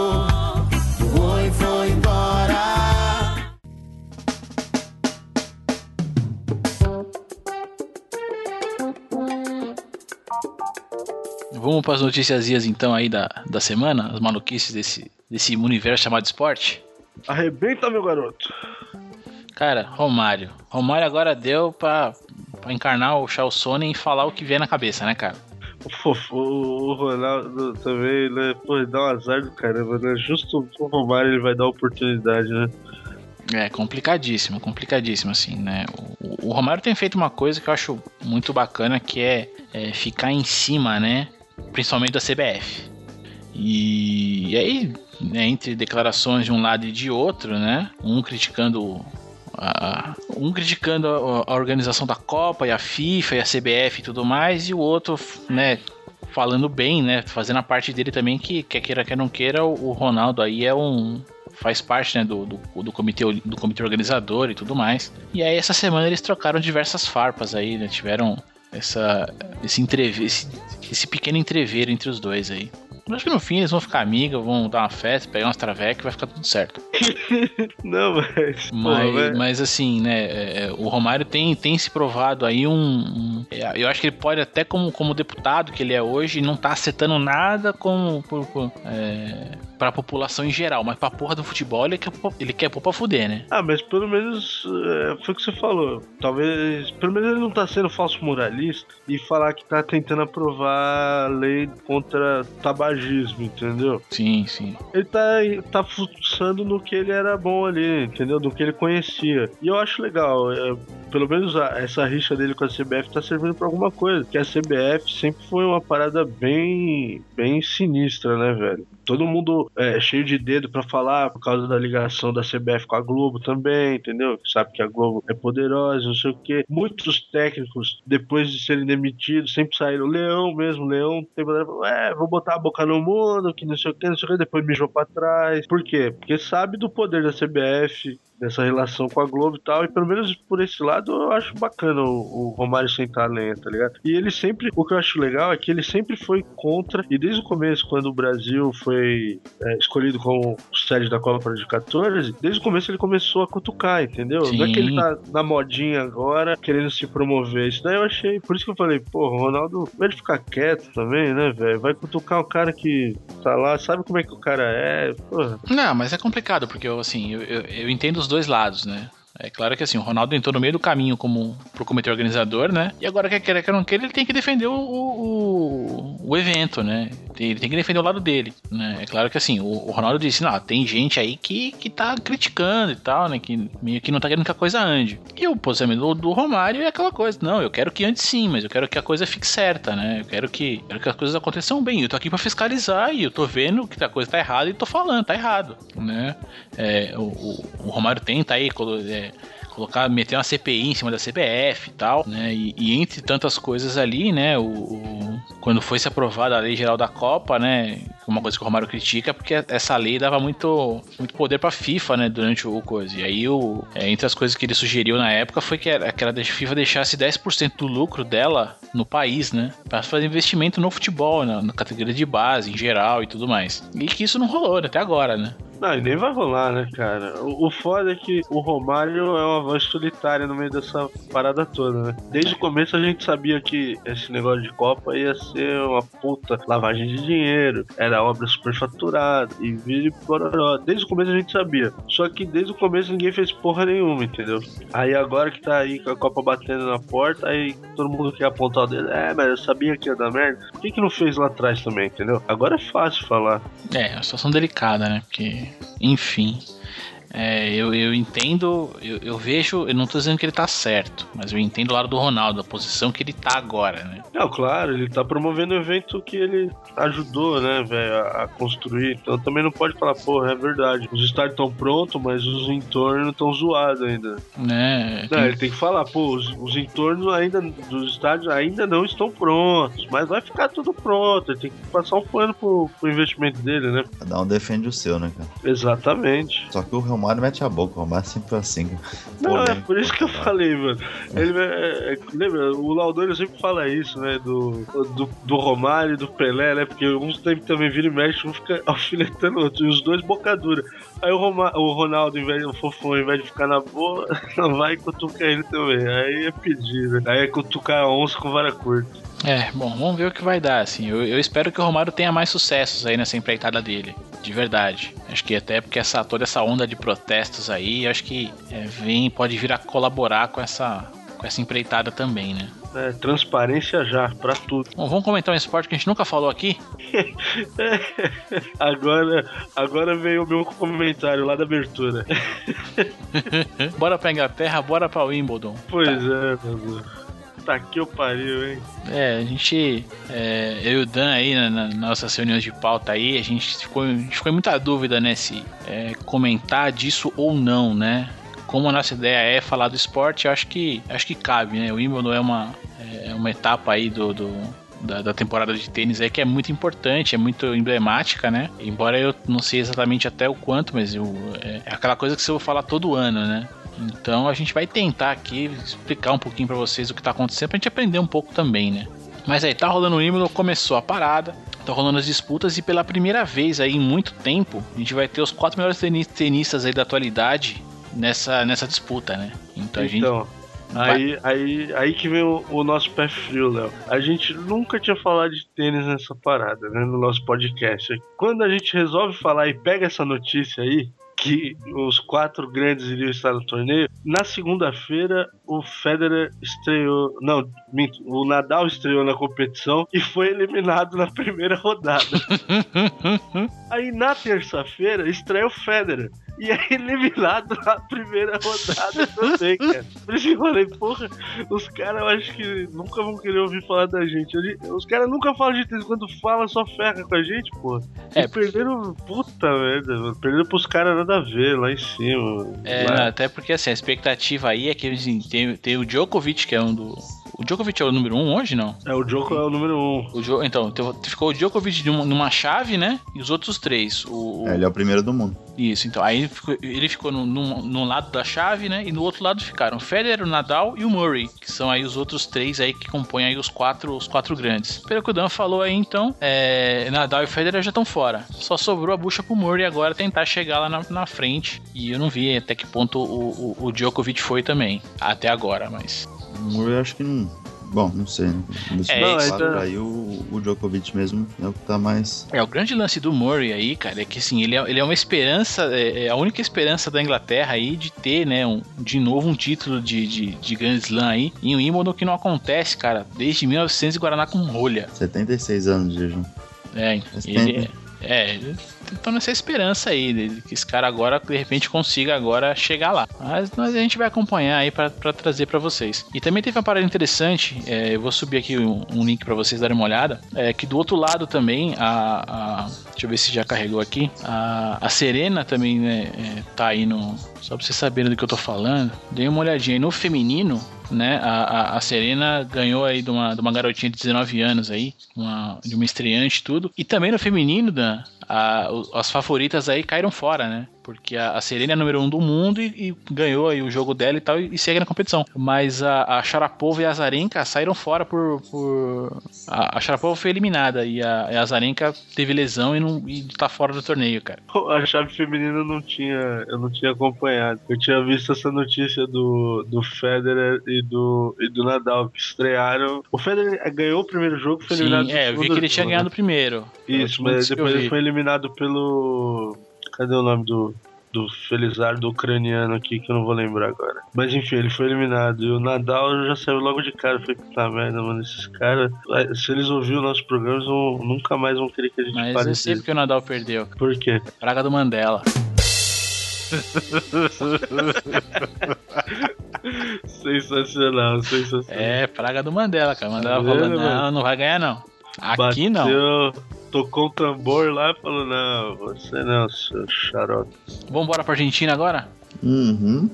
Vamos para as notícias então aí da, da semana, as maluquices desse, desse universo chamado esporte. Arrebenta, meu garoto. Cara, Romário. Romário agora deu pra, pra encarnar o Charles Sonnen e falar o que vier na cabeça, né, cara? O, o Ronaldo também, né? Pô, dá um azar do caramba, né? Justo o Romário ele vai dar oportunidade, né? É, complicadíssimo, complicadíssimo, assim, né? O, o, Romário tem feito uma coisa que eu acho muito bacana, que é, é ficar em cima, né? Principalmente da CBF. E, e aí, né, entre declarações de um lado e de outro, né? Um criticando a, um criticando a, a, organização da Copa e a FIFA e a CBF e tudo mais, e o outro, né, falando bem, né, fazendo a parte dele também, que quer queira, quer não queira, o, o Ronaldo aí é um faz parte né, do, do, do, comitê, do comitê organizador e tudo mais. E aí essa semana eles trocaram diversas farpas aí, né, tiveram essa, esse, entreve, esse, esse pequeno entreveiro entre os dois aí. Acho que no fim eles vão ficar amigos, vão dar uma festa, pegar umas travecas e vai ficar tudo certo. Não, mas. Mas, pô, velho. mas assim, né? é, é, o Romário tem, tem se provado aí um. um- é, eu acho que ele pode, até como, como deputado que ele é hoje, não tá acertando nada com, por, por, é, pra população em geral. Mas pra porra do futebol, ele quer, ele quer pôr pra fuder, né? Ah, mas pelo menos é, foi o que você falou. Talvez. Pelo menos ele não tá sendo falso moralista e falar que tá tentando aprovar a lei contra tabagismo, entendeu? Sim, sim. Ele tá, tá fuçando no que ele era bom ali, entendeu? Do que ele conhecia. E eu acho legal. é, pelo menos a- essa rixa dele com a CBF tá servindo pra alguma coisa. Que a CBF sempre foi uma parada bem, bem sinistra, né, velho? Todo mundo é, cheio de dedo pra falar por causa da ligação da CBF com a Globo também, entendeu? Sabe que a Globo é poderosa, não sei o quê. Muitos técnicos, depois de serem demitidos, sempre saíram. O Leão mesmo, Leão tem é, vou botar a boca no mundo, que não sei o que, não sei o que, depois mijou pra trás. Por quê? Porque sabe do poder da CBF, dessa relação com a Globo e tal, e pelo menos por esse lado eu acho bacana o, o Romário sentar lenha, tá ligado? E ele sempre, o que eu acho legal é que ele sempre foi contra, e desde o começo, quando o Brasil foi é, escolhido como sede da Copa de 14, desde o começo ele começou a cutucar, entendeu? Não é que ele Sim. tá na modinha agora, querendo se promover. Isso daí eu achei, por isso que eu falei, pô, o Ronaldo, vai ficar quieto também, né, velho? Vai cutucar o cara que tá lá, sabe como é que o cara é, porra. Não, mas é complicado, porque eu, assim, eu, eu, eu entendo os dois lados, né? É claro que assim, o Ronaldo entrou no meio do caminho como pro comitê organizador, né? E agora quer queira, quer não queira, ele tem que defender o, o, o evento, né? Ele tem que defender o lado dele, né? É claro que assim, o, o Ronaldo disse, não, tem gente aí que, que tá criticando e tal, né? Que meio que não tá querendo que a coisa ande. E o posicionamento do, do Romário é aquela coisa, não, eu quero que ande sim, mas eu quero que a coisa fique certa, né? Eu quero que, quero que as coisas aconteçam bem. Eu tô aqui pra fiscalizar e eu tô vendo que a coisa tá errada e tô falando, tá errado, né? É, o, o, o Romário tenta aí é, colocar, meter uma CPI em cima da CBF e tal, né? E, e entre tantas coisas ali, né? O, o- quando foi se aprovada a lei geral da Copa, né? Uma coisa que o Romário critica, porque essa lei dava muito, muito poder pra FIFA, né? Durante o coisa. E aí, o, é, entre as coisas que ele sugeriu na época foi que a FIFA deixasse 10% do lucro dela no país, né? Pra fazer investimento no futebol, na, na categoria de base, em geral e tudo mais. E que isso não rolou né, até agora, né? Não, nem vai rolar, né, cara? O, o foda é que o Romário é uma voz solitária no meio dessa parada toda, né? Desde o começo a gente sabia que esse negócio de Copa ia ser uma puta lavagem de dinheiro, era obra superfaturada e vira e pororó. Desde o começo a gente sabia. Só que desde o começo ninguém fez porra nenhuma, entendeu? Aí agora que tá aí com a Copa batendo na porta, aí todo mundo quer apontar o dedo. É, mas eu sabia que ia dar merda. Por que, que não fez lá atrás também, entendeu? Agora é fácil falar. É, é uma situação delicada, né? Porque, enfim. É, eu, eu entendo, eu, eu vejo, eu não tô dizendo que ele tá certo, mas eu entendo o lado do Ronaldo, a posição que ele tá agora, né? Não, claro, ele tá promovendo um evento que ele ajudou, né, velho, a, a construir. Então também não pode falar, porra, é verdade. Os estádios estão prontos, mas os entornos estão zoados ainda. né? Não, ele tem que falar, pô, os, os entornos ainda dos estádios ainda não estão prontos, mas vai ficar tudo pronto. Ele tem que passar um pano pro, pro investimento dele, né? Cada um defende o seu, né, cara? Exatamente. Só que o Romário mete a boca, o Romário sempre foi assim. cara. Não, é por isso que eu falei, mano. Ele, é, é, lembra, o Laudônio sempre fala isso, né? Do, do, do Romário e do Pelé, né? Porque uns tempos também vira e mexe, um fica alfinetando o outro, e os dois bocadura. Aí o, Roma, o Ronaldo, em vez, o Fofão, ao invés de ficar na boa, vai e cutuca ele também. Aí é pedir, né? Aí é cutucar a onça com vara curta. É, bom, vamos ver o que vai dar, assim. Eu, eu espero que o Romário tenha mais sucessos aí nessa empreitada dele. De verdade. Acho que até porque essa, toda essa onda de protestos aí, acho que é, vem, pode vir a colaborar com essa, com essa empreitada também, né? É, transparência já, pra tudo. Bom, vamos comentar um esporte que a gente nunca falou aqui. agora, agora veio o meu comentário lá da abertura. bora pra Inglaterra, bora pra Wimbledon. Pois é, meu Deus. Tá que eu pariu, hein? É, a gente. é, eu e o Dan aí, na, na- nas nossas reuniões de pauta aí, a gente ficou, a gente ficou em muita dúvida, né? Se é, comentar disso ou não, né? Como a nossa ideia é falar do esporte, eu acho que, acho que cabe, né? O Wimbledon é uma, é uma etapa aí do, do- da, da temporada de tênis aí que é muito importante, é muito emblemática, né? Embora eu não sei exatamente até o quanto, mas eu, é, é aquela coisa que você vai falar todo ano, né? Então a gente vai tentar aqui explicar um pouquinho pra vocês o que tá acontecendo pra gente aprender um pouco também, né? Mas aí, tá rolando o Wimbledon, começou a parada. Estão rolando as disputas e pela primeira vez aí em muito tempo, a gente vai ter os quatro melhores tenistas aí da atualidade nessa, nessa disputa, né? Então, então a gente. Aí, aí, aí que vem o, o nosso pé frio, Léo. A gente nunca tinha falado de tênis nessa parada, né? No nosso podcast. Quando a gente resolve falar e pega essa notícia aí, que os quatro grandes iriam estar no torneio. Na segunda-feira, o Federer estreou. Não, minto, o Nadal estreou na competição e foi eliminado na primeira rodada. Aí na terça-feira estreia o Federer e é eliminado na primeira rodada também, cara. Por isso que eu falei, porra, os caras eu acho que nunca vão querer ouvir falar da gente. Os caras nunca falam de tênis, quando fala só ferra com a gente, porra. É, perderam, puta merda, perderam pros caras nada a ver lá em cima. É, até porque assim, a expectativa aí é que assim, tem, o Djokovic, que é um do o Djokovic é o número 1 um hoje, não? É, o Djokovic é o número 1. Um. O jo... Então, ficou o Djokovic numa chave, né? E os outros três. O, o... É, ele é o primeiro do mundo. Isso, então. Aí ele ficou no, no, no, lado da chave, né? E no outro lado ficaram o Federer, o Nadal e o Murray, que são aí os outros três aí que compõem aí os quatro, os quatro grandes. Pelo que o Dan falou aí, então, é, Nadal e Federer já estão fora. Só sobrou a bucha pro Murray agora tentar chegar lá na, na frente. E eu não vi até que ponto o, o, o Djokovic foi também. Até agora, mas. Murray acho que não Bom, não sei. Né? É, não, então... Aí o, o Djokovic mesmo é o que tá mais. É, o grande lance do Murray aí, cara, é que assim, ele é, ele é uma esperança, é, é a única esperança da Inglaterra aí de ter, né, um, de novo um título de, de, de Grand Slam aí, em um Wimbledon que não acontece, cara, desde 1900 e Guaraná com rolha. 76 anos de jejum. É, ele, é, tô nessa esperança aí, que esse cara agora, de repente, consiga agora chegar lá. Mas, mas a gente vai acompanhar aí para trazer para vocês. E também teve uma parada interessante, é, eu vou subir aqui um, um link para vocês darem uma olhada, é que do outro lado também, a, a deixa eu ver se já carregou aqui, a, a Serena também, né, é, tá aí no... Só pra vocês saberem do que eu tô falando, dei uma olhadinha aí no feminino, né? A, a, a, Serena ganhou aí de uma, de uma garotinha de 19 anos aí, uma, de uma estreante e tudo. E também no feminino, Dan, a, as favoritas aí caíram fora, né? Porque a, a Serena é número um do mundo e, e, ganhou aí o jogo dela e tal, e, e segue na competição. Mas a, a Sharapova e a Azarenka saíram fora por. por... A, a Sharapova foi eliminada e a, a Azarenka teve lesão e, não, e tá fora do torneio, cara. A chave feminina não tinha. Eu não tinha acompanhado. Eu tinha visto essa notícia do, do Federer e do, e do Nadal que estrearam. O Federer ganhou o primeiro jogo, foi Sim, eliminado É, eu vi que ele tinha ganhado o primeiro. Isso, mas depois ele foi eliminado pelo. Cadê o nome do, do Felizardo ucraniano aqui que eu não vou lembrar agora. Mas enfim, ele foi eliminado. E o Nadal já saiu logo de cara. Foi puta merda, mano. Esses caras, se eles ouvirem o nosso programa, eles vão, nunca mais vão querer que a gente Mas eu sei porque o Nadal perdeu. Por quê? Praga do Mandela. sensacional, sensacional. É, praga do Mandela, cara. Mandela tá falando, não, não vai ganhar não. Aqui Bateu, não. Tocou um tambor lá e falou: Não, você não, seu xarope. Vamos embora pra Argentina agora? Uhum.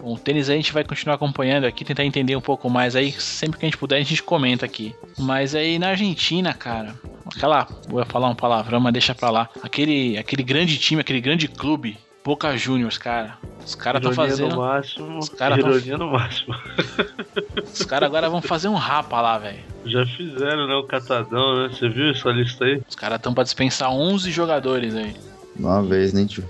O tênis a gente vai continuar acompanhando aqui, tentar entender um pouco mais aí. Sempre que a gente puder, a gente comenta aqui. Mas aí na Argentina, cara, aquela. Vou falar um palavrão, mas deixa pra lá. Aquele, aquele grande time, aquele grande clube Boca Juniors, cara. Os caras estão fazendo. No máximo, os caras tão... no máximo. Os caras agora vão fazer um rapa lá, velho. Já fizeram, né? O catadão, né? Você viu essa lista aí? Os caras estão pra dispensar 11 jogadores aí. Uma vez, nem tio.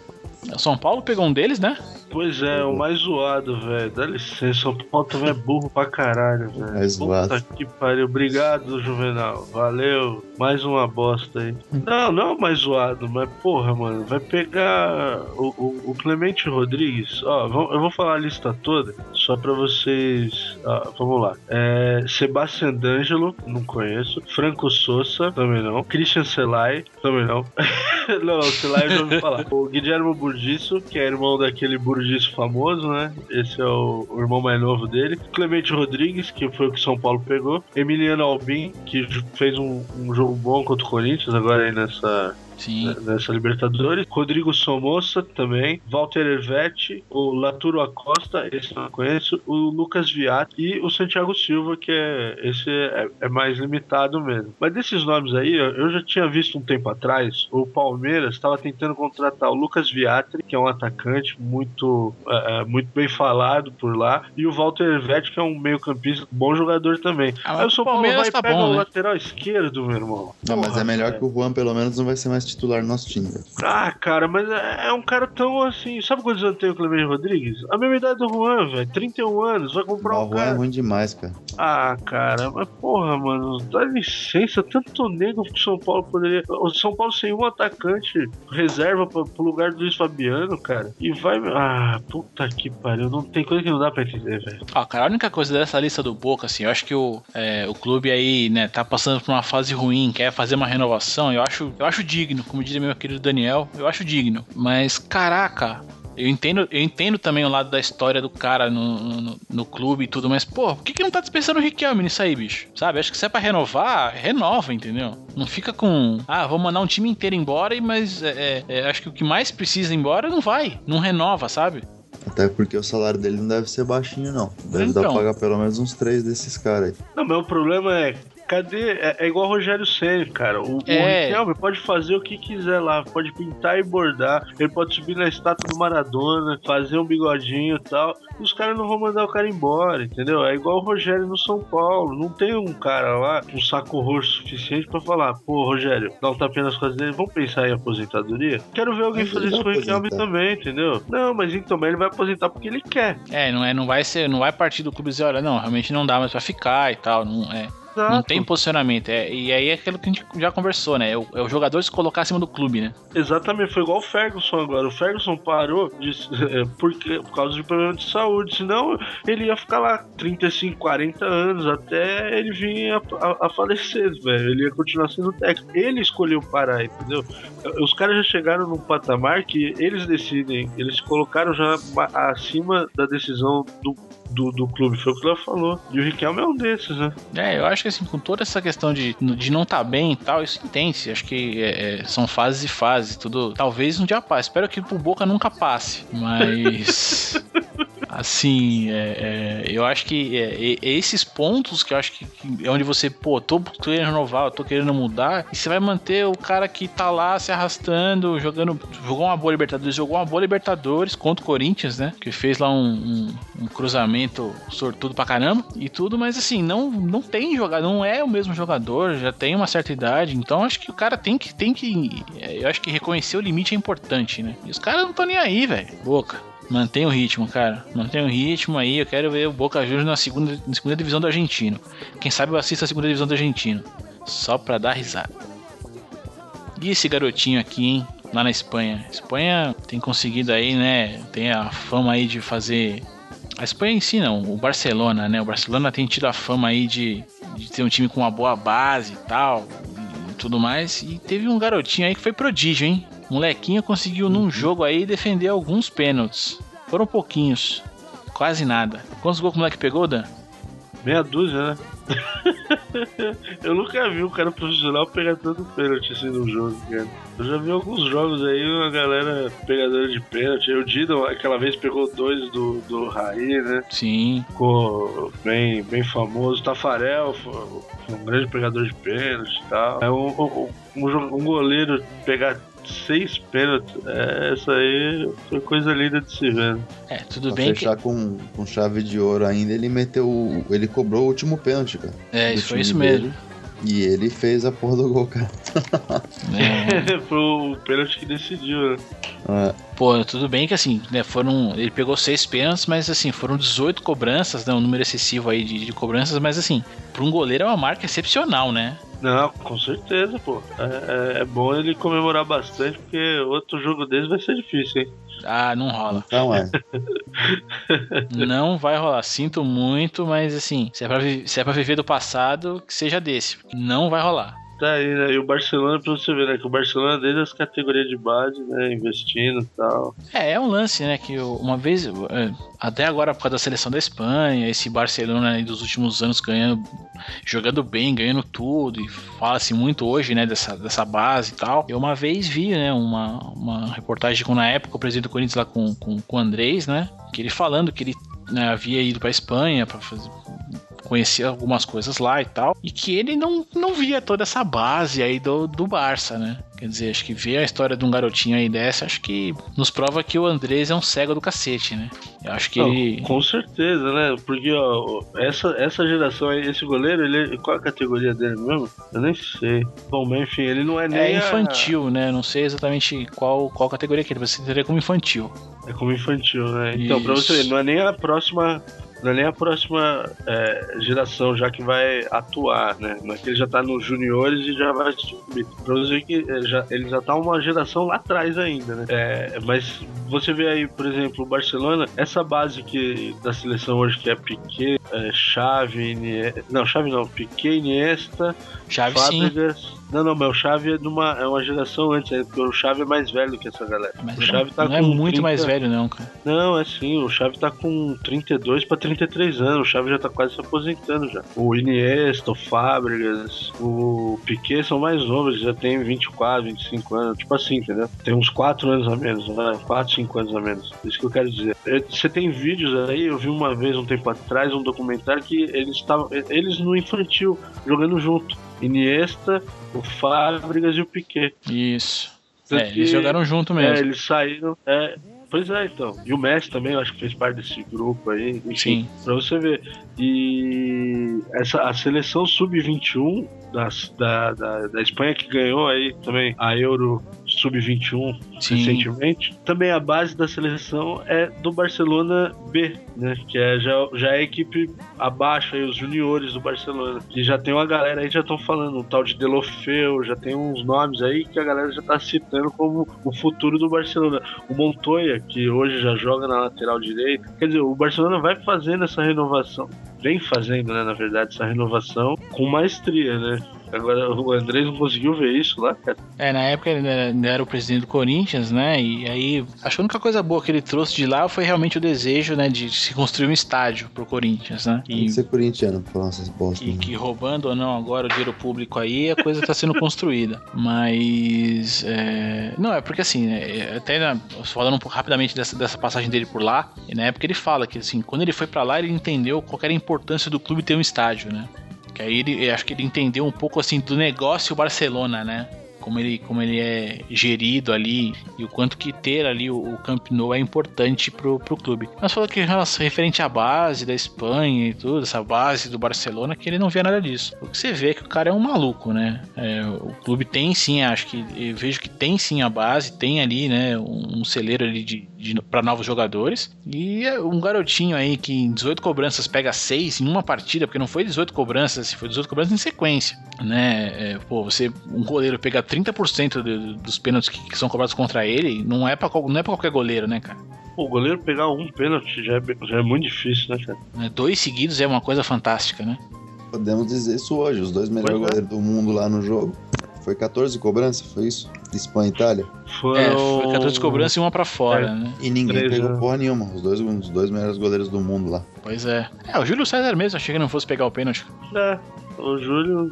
O São Paulo pegou um deles, né? Pois é, o mais zoado, velho. Dá licença, o também é burro pra caralho, velho. É zoado. Puta que pariu. Obrigado, Juvenal. Valeu. Mais uma bosta aí. Não, não é o mais zoado, mas porra, mano. Vai pegar o, o, o Clemente Rodrigues. Ó, eu vou falar a lista toda, só pra vocês. Ó, vamos lá. É, Sebastian D'Angelo, não conheço. Franco Souza, também não. Christian Selay, também não. não, o Selay eu já ouvi falar. O Guilherme Burdiço, que é irmão daquele Burdiço Burdiço famoso, né? Esse é o, o, irmão mais novo dele. Clemente Rodrigues, que foi o que São Paulo pegou. Emiliano Albin, que fez um, um jogo bom contra o Corinthians, agora aí nessa, Sim. nessa Libertadores. Rodrigo Somoza também, Walter Hervete, o Laturo Acosta, esse eu não conheço, o Lucas Viat e o Santiago Silva, que é esse é, é mais limitado mesmo. Mas desses nomes aí, eu já tinha visto um tempo atrás, o Palmeiras estava tentando contratar o Lucas Viatri, que é um atacante muito, é, é, muito bem falado por lá, e o Walter Hervete, que é um meio-campista, bom jogador também. Ah, mas aí o São Paulo Palmeiras vai tá e pega bom, o né? lateral esquerdo, meu irmão. Não, mas Porra, é melhor velho. que o Juan, pelo menos, não vai ser mais titular no nosso time, velho. Ah, cara, mas é é um cara tão assim. Sabe quantos anos tem o Clemente Rodrigues? A mesma idade do Juan, velho. 31 anos. Vai comprar O um Juan é cara. ruim demais, cara. Ah, cara, mas porra, mano, dá licença, tanto nego que o São Paulo poderia. O São Paulo sem um atacante reserva pra, pro lugar do Luiz Fabiano, cara. E vai. Ah, puta que pariu. Não tem coisa que não dá pra entender, velho. Ó, cara, a única coisa dessa lista do Boca, assim, eu acho que o, é, o clube aí, né, tá passando por uma fase ruim, quer fazer uma renovação, eu acho, eu acho digno, como diria meu querido Daniel, eu acho digno. Mas, caraca, eu entendo, eu entendo também o lado da história do cara no, no, no clube e tudo, mas, pô, por que, que não tá dispensando o Riquelme nisso aí, bicho? Sabe? Acho que se é pra renovar, renova, entendeu? Não fica com, ah, vou mandar um time inteiro embora, e mas é, é, é, acho que o que mais precisa ir embora não vai, não renova, sabe? Até porque o salário dele não deve ser baixinho, não. Deve dar Então. pra pagar pelo menos uns três desses caras aí. Não, mas o problema é. Cadê? É, é igual o Rogério Ceni, cara. O, É. o Riquelme pode fazer o que quiser lá, pode pintar e bordar, ele pode subir na estátua do Maradona, fazer um bigodinho e tal. E os caras não vão mandar o cara embora, entendeu? É igual o Rogério no São Paulo. Não tem um cara lá, um saco roxo suficiente pra falar, pô, Rogério, dá um tapinha nas costas dele, vamos pensar em aposentadoria? Quero ver alguém Mas fazer isso com o Riquelme também, entendeu? Não, mas então, ele vai aposentar porque ele quer. É, não é, não vai ser, não vai partir do clube e dizer, olha, não, realmente não dá mais pra ficar e tal, não é. Não Exato. tem posicionamento, é, e aí é aquilo que a gente já conversou, né? É o, é o jogador se colocar acima do clube, né? Exatamente, foi igual o Ferguson agora. O Ferguson parou de, é, porque, por causa de problema de saúde. Senão ele ia ficar lá 35, 40 anos até ele vir a, a- a falecer, velho. Ele ia continuar sendo técnico. Ele escolheu parar, entendeu? Os caras já chegaram num patamar que eles decidem. Eles se colocaram já ma- acima da decisão do, do, do clube. Foi o que ela falou. E o Riquelme é um desses, né? É, eu acho que assim, com toda essa questão de, de não estar bem e tal, isso entende. Acho que é, é, são fases e fases, tudo. Talvez um dia passe. Espero que pro Boca nunca passe. Mas. Assim, é, é, eu acho que é, esses pontos que eu acho que, que é onde você, pô, tô querendo renovar, tô querendo mudar, e você vai manter o cara que tá lá se arrastando, jogando, jogou uma boa Libertadores, jogou uma boa Libertadores contra o Corinthians, né? Que fez lá um, um- um cruzamento sortudo pra caramba e tudo, mas assim, não, não tem jogador, não é o mesmo jogador, já tem uma certa idade, então acho que o cara tem que, tem que, é, eu acho que reconhecer o limite é importante, né? E os caras não estão nem aí, velho. Boca. Mantém o ritmo, cara. Mantém o ritmo aí. Eu quero ver o Boca Juniors na segunda, na segunda divisão do argentino. Quem sabe eu assisto a segunda divisão do argentino. Só pra dar risada. E esse garotinho aqui, hein? Lá na Espanha. Espanha tem conseguido aí, né? Tem a fama aí de fazer. A Espanha em si não, o Barcelona, né? O Barcelona tem tido a fama aí de, de ter um time com uma boa base e tal. E tudo mais. E teve um garotinho aí que foi prodígio, hein? Molequinho conseguiu num jogo aí defender alguns pênaltis. Foram pouquinhos. Quase nada. Quantos gols o moleque pegou, Dan? Meia dúzia, né? eu nunca vi um cara profissional pegar tanto pênalti assim no jogo, cara. Eu já vi alguns jogos aí, uma galera pegadora de pênalti. O Dino, aquela vez, pegou dois do, do Raí, né? Sim. Ficou bem, bem famoso. Tafarel foi, foi um grande pegador de pênalti e tal. É um, um, um um goleiro pegar seis pênaltis, é, essa aí foi coisa linda de se ver. É, tudo Pra bem que. fechar com, com chave de ouro ainda, ele meteu. o- Ele cobrou o último pênalti, cara. É, isso foi isso dele. mesmo. E ele fez a porra do gol, cara. É. foi o pênalti que decidiu, né? É, Pô, tudo bem que assim, né, foram. Ele pegou seis pênaltis, mas assim, foram 18 cobranças, né? Um número excessivo aí de, de cobranças, mas assim, para um goleiro é uma marca excepcional, né? Não, com certeza, pô. É, é- é bom ele comemorar bastante, porque outro jogo desse vai ser difícil, hein? Ah, não rola. então é. Não vai rolar. Sinto muito, mas assim, se é pra, se é pra viver do passado, que seja desse. Não vai rolar. Tá aí, né? E o Barcelona, pra você ver, né? Que o Barcelona, desde as categorias de base, né? Investindo e tal. É, é um lance, né? Que uma vez, é, até agora por causa da seleção da Espanha, esse Barcelona aí dos últimos anos ganhando, jogando bem, ganhando tudo, e fala-se muito hoje, né? Dessa, dessa base e tal. Eu uma vez vi, né? Uma, uma reportagem com, na época, o presidente do Corinthians lá com, com, com o Andrés, né? Que ele falando que ele né, havia ido pra Espanha pra fazer conhecer algumas coisas lá e tal, e que ele não, não via toda essa base aí do, do Barça, né? Quer dizer, acho que ver a história de um garotinho aí dessa, acho que nos prova que o Andrés é um cego do cacete, né? Eu acho que Não, ele. Com certeza, né? Porque, ó, essa, essa geração aí, esse goleiro, ele, qual a categoria dele mesmo? Eu nem sei. Bom, mas enfim, ele não é nem. É a- infantil, né? Não sei exatamente qual, qual categoria que ele, você teria como infantil. É como infantil, né? Então, pra Isso. você ver, não é nem a próxima. Não é nem a próxima é, geração já que vai atuar, né? Não é que ele já tá nos juniores e já vai subir. Pra você que é, já, ele já tá uma geração lá atrás ainda, né? É, mas você vê aí, por exemplo, o Barcelona, essa base que, da seleção hoje que é Piquet, é, Xavi, Iniesta, não, Xavi não, Piquet, Iniesta, Chave sim. Não, não, mas o Xavi é de uma, é uma geração antes, né? porque o Xavi é mais velho que essa galera. Mas o Xavi tá não é com muito 30 mais velho, não, cara. não, é sim, o Xavi tá com 32 pra 33 anos, o Xavi já tá quase se aposentando já. O Iniesta, o Fábricas, o Piquet são mais novos, já tem 24, 25 anos, tipo assim, entendeu? Tem uns 4 anos a menos, né? 4, 5 anos a menos. Isso que eu quero dizer. É, Você tem vídeos aí, eu vi uma vez, um tempo atrás, um documentário que eles estavam, eles no infantil, jogando junto. Iniesta, o Fábricas e o Piquet. Isso. É, eles jogaram junto É, mesmo. eles saíram. É, pois é, então. E o Messi também, eu acho que fez parte desse grupo aí. Enfim, Sim. pra você ver. E essa, a seleção sub-21 das- da, da, da Espanha que ganhou aí também a Euro sub-21 Sim. recentemente. Também a base da seleção é do Barcelona B, né? Que é, já, já é a equipe abaixo aí, os juniores do Barcelona. Que já tem uma galera aí, já estão falando, um tal de Delofeu, já tem uns nomes aí que a galera já tá citando como o futuro do Barcelona. O Montoya, que hoje já joga na lateral direita. Quer dizer, o Barcelona vai fazendo essa renovação. Vem fazendo, né, na verdade, essa renovação com maestria, né? Agora o Andrés não conseguiu ver isso lá, cara. É, na época ele era- ele era o presidente do Corinthians, né? E aí, acho que a única coisa boa que ele trouxe de lá foi realmente o desejo, né, de se construir um estádio pro Corinthians, né? Tem que E ser corintiano pra falar essas bostas. que, né? que roubando ou não agora o dinheiro público aí, a coisa tá sendo construída. Mas. é, Não, é porque assim, é, até na- falando um pouco rapidamente dessa, dessa passagem dele por lá, e na época ele fala que assim, quando ele foi pra lá, ele entendeu qual era a importância do clube ter um estádio, né? Que aí ele, acho que ele entendeu um pouco assim do negócio Barcelona, né? Como ele, como ele é gerido ali e o quanto que ter ali o, o Camp Nou é importante pro, pro clube. Mas falou que relação- referente à base da Espanha e tudo, essa base do Barcelona, que ele não via nada disso. O que você vê é que o cara é um maluco, né? É, o clube tem sim, acho que vejo que tem sim a base, tem ali, né, um, celeiro ali de para novos jogadores. E é um garotinho aí que em 18 cobranças pega 6 em uma partida, porque não foi 18 cobranças, foi 18 cobranças em sequência, né? É, pô, você um goleiro pega 30% de- dos pênaltis que, que são cobrados contra ele, não é para não é qualquer goleiro, né, cara? Pô, o goleiro pegar um pênalti já é, já é muito difícil, né, cara? Né, Dois seguidos é uma coisa fantástica, né? Podemos dizer isso hoje. Os dois melhores é. goleiros do mundo lá no jogo. Foi 14 cobranças, foi isso? Espanha e Itália. Foram... É, foi 14 cobranças e uma pra fora, É. né? E ninguém Três, pegou né? porra nenhuma. Os dois, os dois melhores goleiros do mundo lá. Pois é. É, o Júlio César mesmo, achei que não fosse pegar o pênalti. É, o Júlio.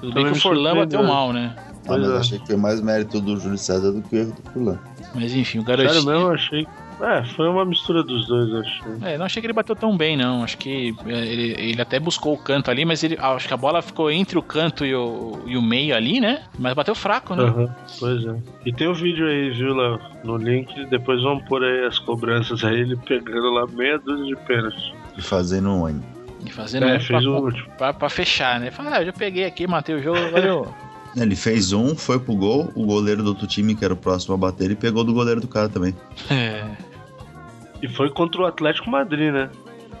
Tudo bem que o Forlan bateu mal, né? Ah, mas é. achei que foi mais mérito do Júlio César do que o erro do Furlan. Mas enfim, o Sério garotinho. mesmo, eu achei. É, foi uma mistura dos dois, eu achei. É, não achei que ele bateu tão bem, não. Acho que é, ele, ele até buscou o canto ali, mas ele, acho que a bola ficou entre o canto e o, e o meio ali, né? Mas bateu fraco, né? Aham, pois é. E tem o vídeo aí, viu, Léo? No link, depois vamos pôr aí as cobranças aí, ele pegando lá meia dúzia de pênalti. E fazendo um ano. E fazendo É, um fez pra, o último. pra, pra fechar, né? Fala, ah, eu já peguei aqui, matei o jogo, valeu. Ele fez um, foi pro gol. O goleiro do outro time, que era o próximo a bater, ele pegou do goleiro do cara também. é, E foi contra o Atlético Madrid, né?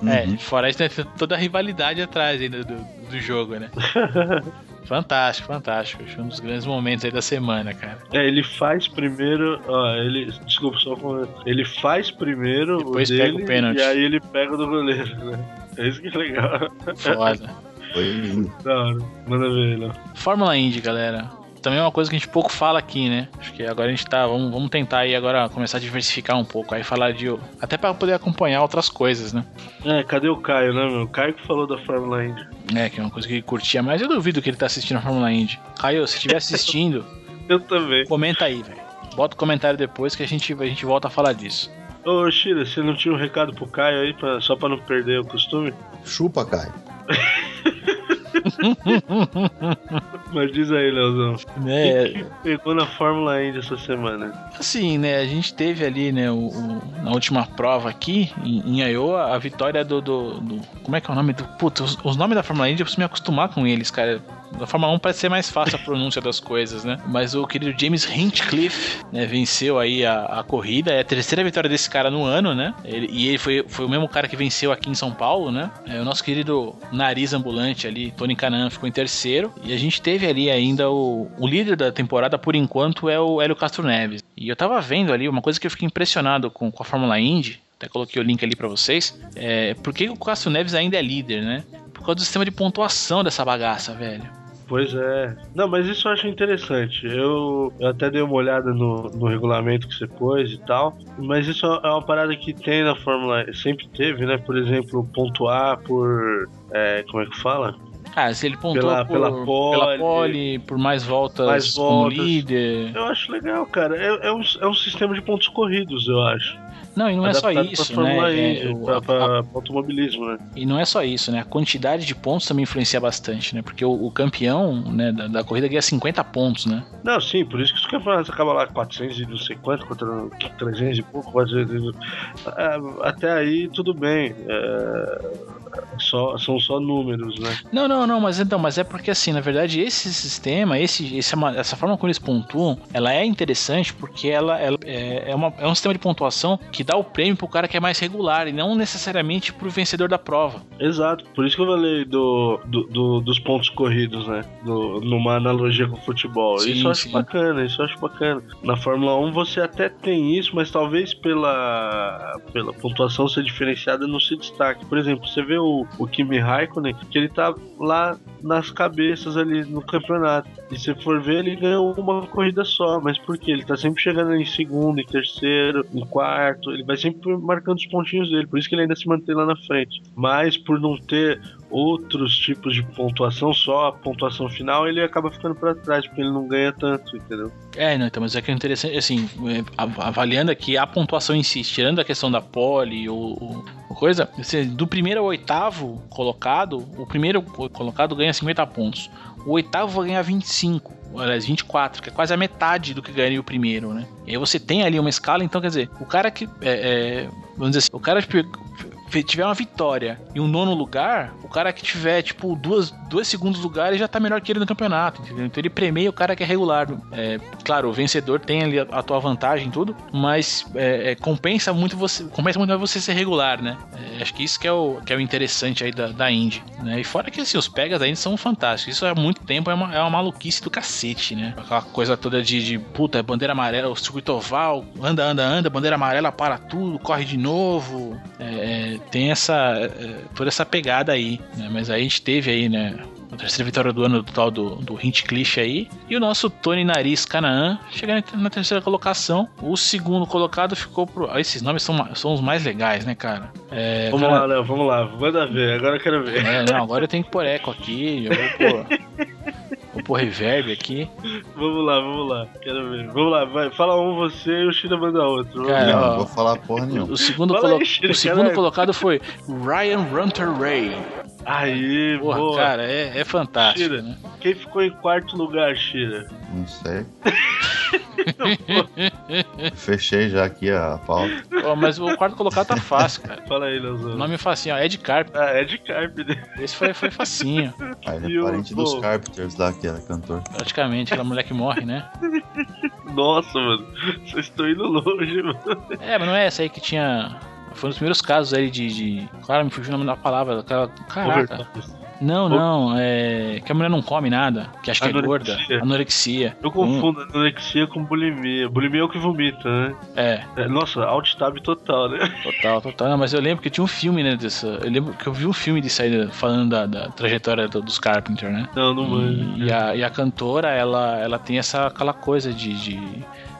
é, Uhum. fora isso, né, tem toda a rivalidade atrás ainda do, do jogo, né? fantástico, fantástico. Acho um dos grandes momentos aí da semana, cara. É, ele faz primeiro. Ó, ele. Desculpa só com- Ele faz primeiro Depois o pega dele o pênalti. e aí ele pega do goleiro, né? É isso que é legal. Foda. Foi lindo. Da hora. Manda ver. Fórmula Indy, galera. Também é uma coisa que a gente pouco fala aqui, né? Acho que agora a gente tá. Vamos, vamos tentar aí agora começar a diversificar um pouco. Aí falar de. Até pra poder acompanhar outras coisas, né? É, cadê o Caio, né, meu? O Caio que falou da Fórmula Indy. É, que é uma coisa que ele curtia, mas eu duvido que ele tá assistindo a Fórmula Indy. Caio, se estiver assistindo, Eu também. comenta aí, velho. Bota o comentário depois que a gente, a gente volta a falar disso. Ô, Shira, você não tinha um recado pro Caio aí, pra, só pra não perder o costume? Chupa, Caio. Mas diz aí, Leozão. É, que pegou na Fórmula Indy essa semana? Assim, né, a gente teve ali, né, o, o- na última prova aqui, em, em Iowa, a vitória do, do, do- Como é que é o nome do. Putz, os, os nomes da Fórmula Indy eu preciso me acostumar com eles, cara. Da Fórmula 1 parece ser mais fácil a pronúncia das coisas, né? Mas o querido James Hinchcliffe, né, venceu aí a, a corrida. É a terceira vitória desse cara no ano, né? Ele- e ele foi, foi o mesmo cara que venceu aqui em São Paulo, né? É, o nosso querido nariz ambulante ali, Tony Canan, ficou em terceiro. E a gente teve ali ainda o, o líder da temporada, por enquanto, é o Hélio Castro Neves. E eu tava vendo ali uma coisa que eu fiquei impressionado com, com a Fórmula Indy. Até coloquei o link ali pra vocês. É, por que o Castro Neves ainda é líder, né? Por causa do sistema de pontuação dessa bagaça, velho. Pois é. Não, mas isso eu acho interessante. Eu, eu até dei uma olhada no, no regulamento que você pôs e tal. Mas isso é uma parada que tem na Fórmula sempre teve, né? Por exemplo, pontuar por. é, como é que fala? Cara, se ele pontuou Pela- por, pela pole, pela pole, por mais voltas mais voltas. líder. Eu acho legal, cara. É, é, um, é um sistema de pontos corridos, eu acho. Não, e não é só isso, pra Fórmula né? Indy, É, pra, pra automobilismo, né? E não é só isso, né? A quantidade de pontos também influencia bastante, né? Porque o, o campeão né, da, da corrida ganha 50 pontos, né? Não, sim, por isso que os campeonatos acabam lá 400 e não sei quanto, contra 300 e pouco, 400 e- É, Até aí tudo bem. É, só, são só números, né? Não, não, não, mas então, mas é porque assim, na verdade, esse sistema, esse, esse, essa forma como eles pontuam, ela é interessante porque ela, ela é, é, uma, é um sistema de pontuação que dá o prêmio pro cara que é mais regular e não necessariamente pro vencedor da prova. Exato, por isso que eu falei do, do- do- dos pontos corridos, né? No- numa analogia com o futebol. Sim, isso eu acho sim. bacana, isso eu acho bacana. Na Fórmula 1 você até tem isso, mas talvez pela, pela pontuação ser diferenciada não se destaque. Por exemplo, você vê o, o Kimi Raikkonen, que ele tá lá nas cabeças ali no campeonato. E se for ver, ele ganhou uma corrida só. Mas por quê? Ele tá sempre chegando em segundo, em terceiro, em quarto. Ele vai sempre marcando os pontinhos dele. Por isso que ele ainda se mantém lá na frente. Mas por não ter outros tipos de pontuação, só a pontuação final, ele acaba ficando pra trás, porque ele não ganha tanto, entendeu? É, não, então, mas é que é interessante, assim, é, av- avaliando aqui a pontuação em si, tirando a questão da pole ou, ou coisa, você- do primeiro ao oitavo colocado, o primeiro colocado ganha 50 pontos. O oitavo vai ganhar 25, aliás, 24, que é quase a metade do que ganharia o primeiro, né? E aí você tem ali uma escala, então quer dizer, o cara que. é, é, vamos dizer assim, o cara tiver uma vitória e um nono lugar, o cara que tiver, tipo, duas, dois segundos lugares já tá melhor que ele no campeonato, entendeu? Então ele premia o cara que é regular. É, claro, o vencedor tem ali a, a tua vantagem e tudo, mas é, é, compensa muito você. Compensa muito você ser regular, né? É, acho que isso que é o, que é o interessante aí da, da Indy. Né? E fora que assim, os pegas da Indy são fantásticos. Isso há muito tempo é uma, é uma maluquice do cacete, né? Aquela coisa toda de, de puta, bandeira amarela, o circuito oval, anda, anda, anda, bandeira amarela para tudo, corre de novo. É, é, tem essa é, toda essa pegada aí, né? Mas aí a gente teve aí, né? A terceira vitória do ano total do, do Hinchcliffe aí. E o nosso Tony Nariz Canaan chegando na terceira colocação. O segundo colocado ficou pro. ah, Esses nomes são, são os mais legais, né, cara? É, Vamos cara- lá, Léo, vamos lá, manda ver, agora eu quero ver. é, não, agora eu tenho que pôr eco aqui. Eu vou pôr. Pôr reverb aqui. Vamos lá, vamos lá, quero ver. Vamos lá, vai, fala um você e o China manda outro. Cara, não, ó, não vou falar porra nenhuma. O segundo, colo- aí, Chile, o segundo colocado foi Ryan Runter Ray. Aí, Porra, boa. cara, é, é fantástico, Shira. né? Quem ficou em quarto lugar, Shira? Não sei. Fechei já aqui a pauta. Ó, mas o quarto colocado tá fácil, cara. Fala aí, O Leozão. nome é facinho, ó, Ed Carp. Ah, é de Carpe, né? Esse foi, foi facinho, Aí ele é o- parente dos pô. Carpenters lá, que era cantor. praticamente. Aquela mulher que morre, né? Nossa, mano. Vocês estão indo longe, mano. É, mas não é essa aí que tinha. Foi um dos primeiros casos aí de. de... Claro, me fugiu o nome da palavra. Aquela... Caraca. Não, não, é. Que a mulher não come nada, que acha que é gorda. Anorexia. Anorexia. Eu confundo anorexia com bulimia. Bulimia é o que vomita, né? É, É, nossa, alt tab total, né? total, total. Não, mas eu lembro que tinha um filme, né, dessa. Eu lembro que eu vi um filme disso aí, falando da, da trajetória do- dos Carpenter, né? Não, não manjo. E, e a, e a cantora, ela, ela tem essa aquela coisa de, de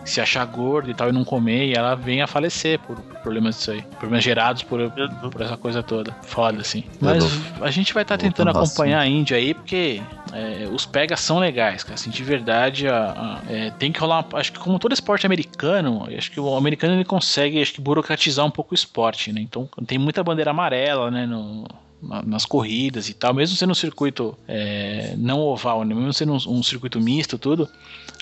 se achar gorda e tal e não comer, e ela vem a falecer por problemas disso aí. Problemas gerados por, por essa coisa toda. Foda, assim. Mas a gente vai estar tentando Voltando ao acompanhar a Índia aí, porque é, os pegas são legais, cara. Assim, de verdade, a- a- é, tem que rolar. uma- acho que como todo esporte americano, acho que o americano ele consegue acho que burocratizar um pouco o esporte, né? Então tem muita bandeira amarela, né? No, na- nas corridas e tal, mesmo sendo um circuito é, não oval, né? mesmo sendo um, um circuito misto, tudo,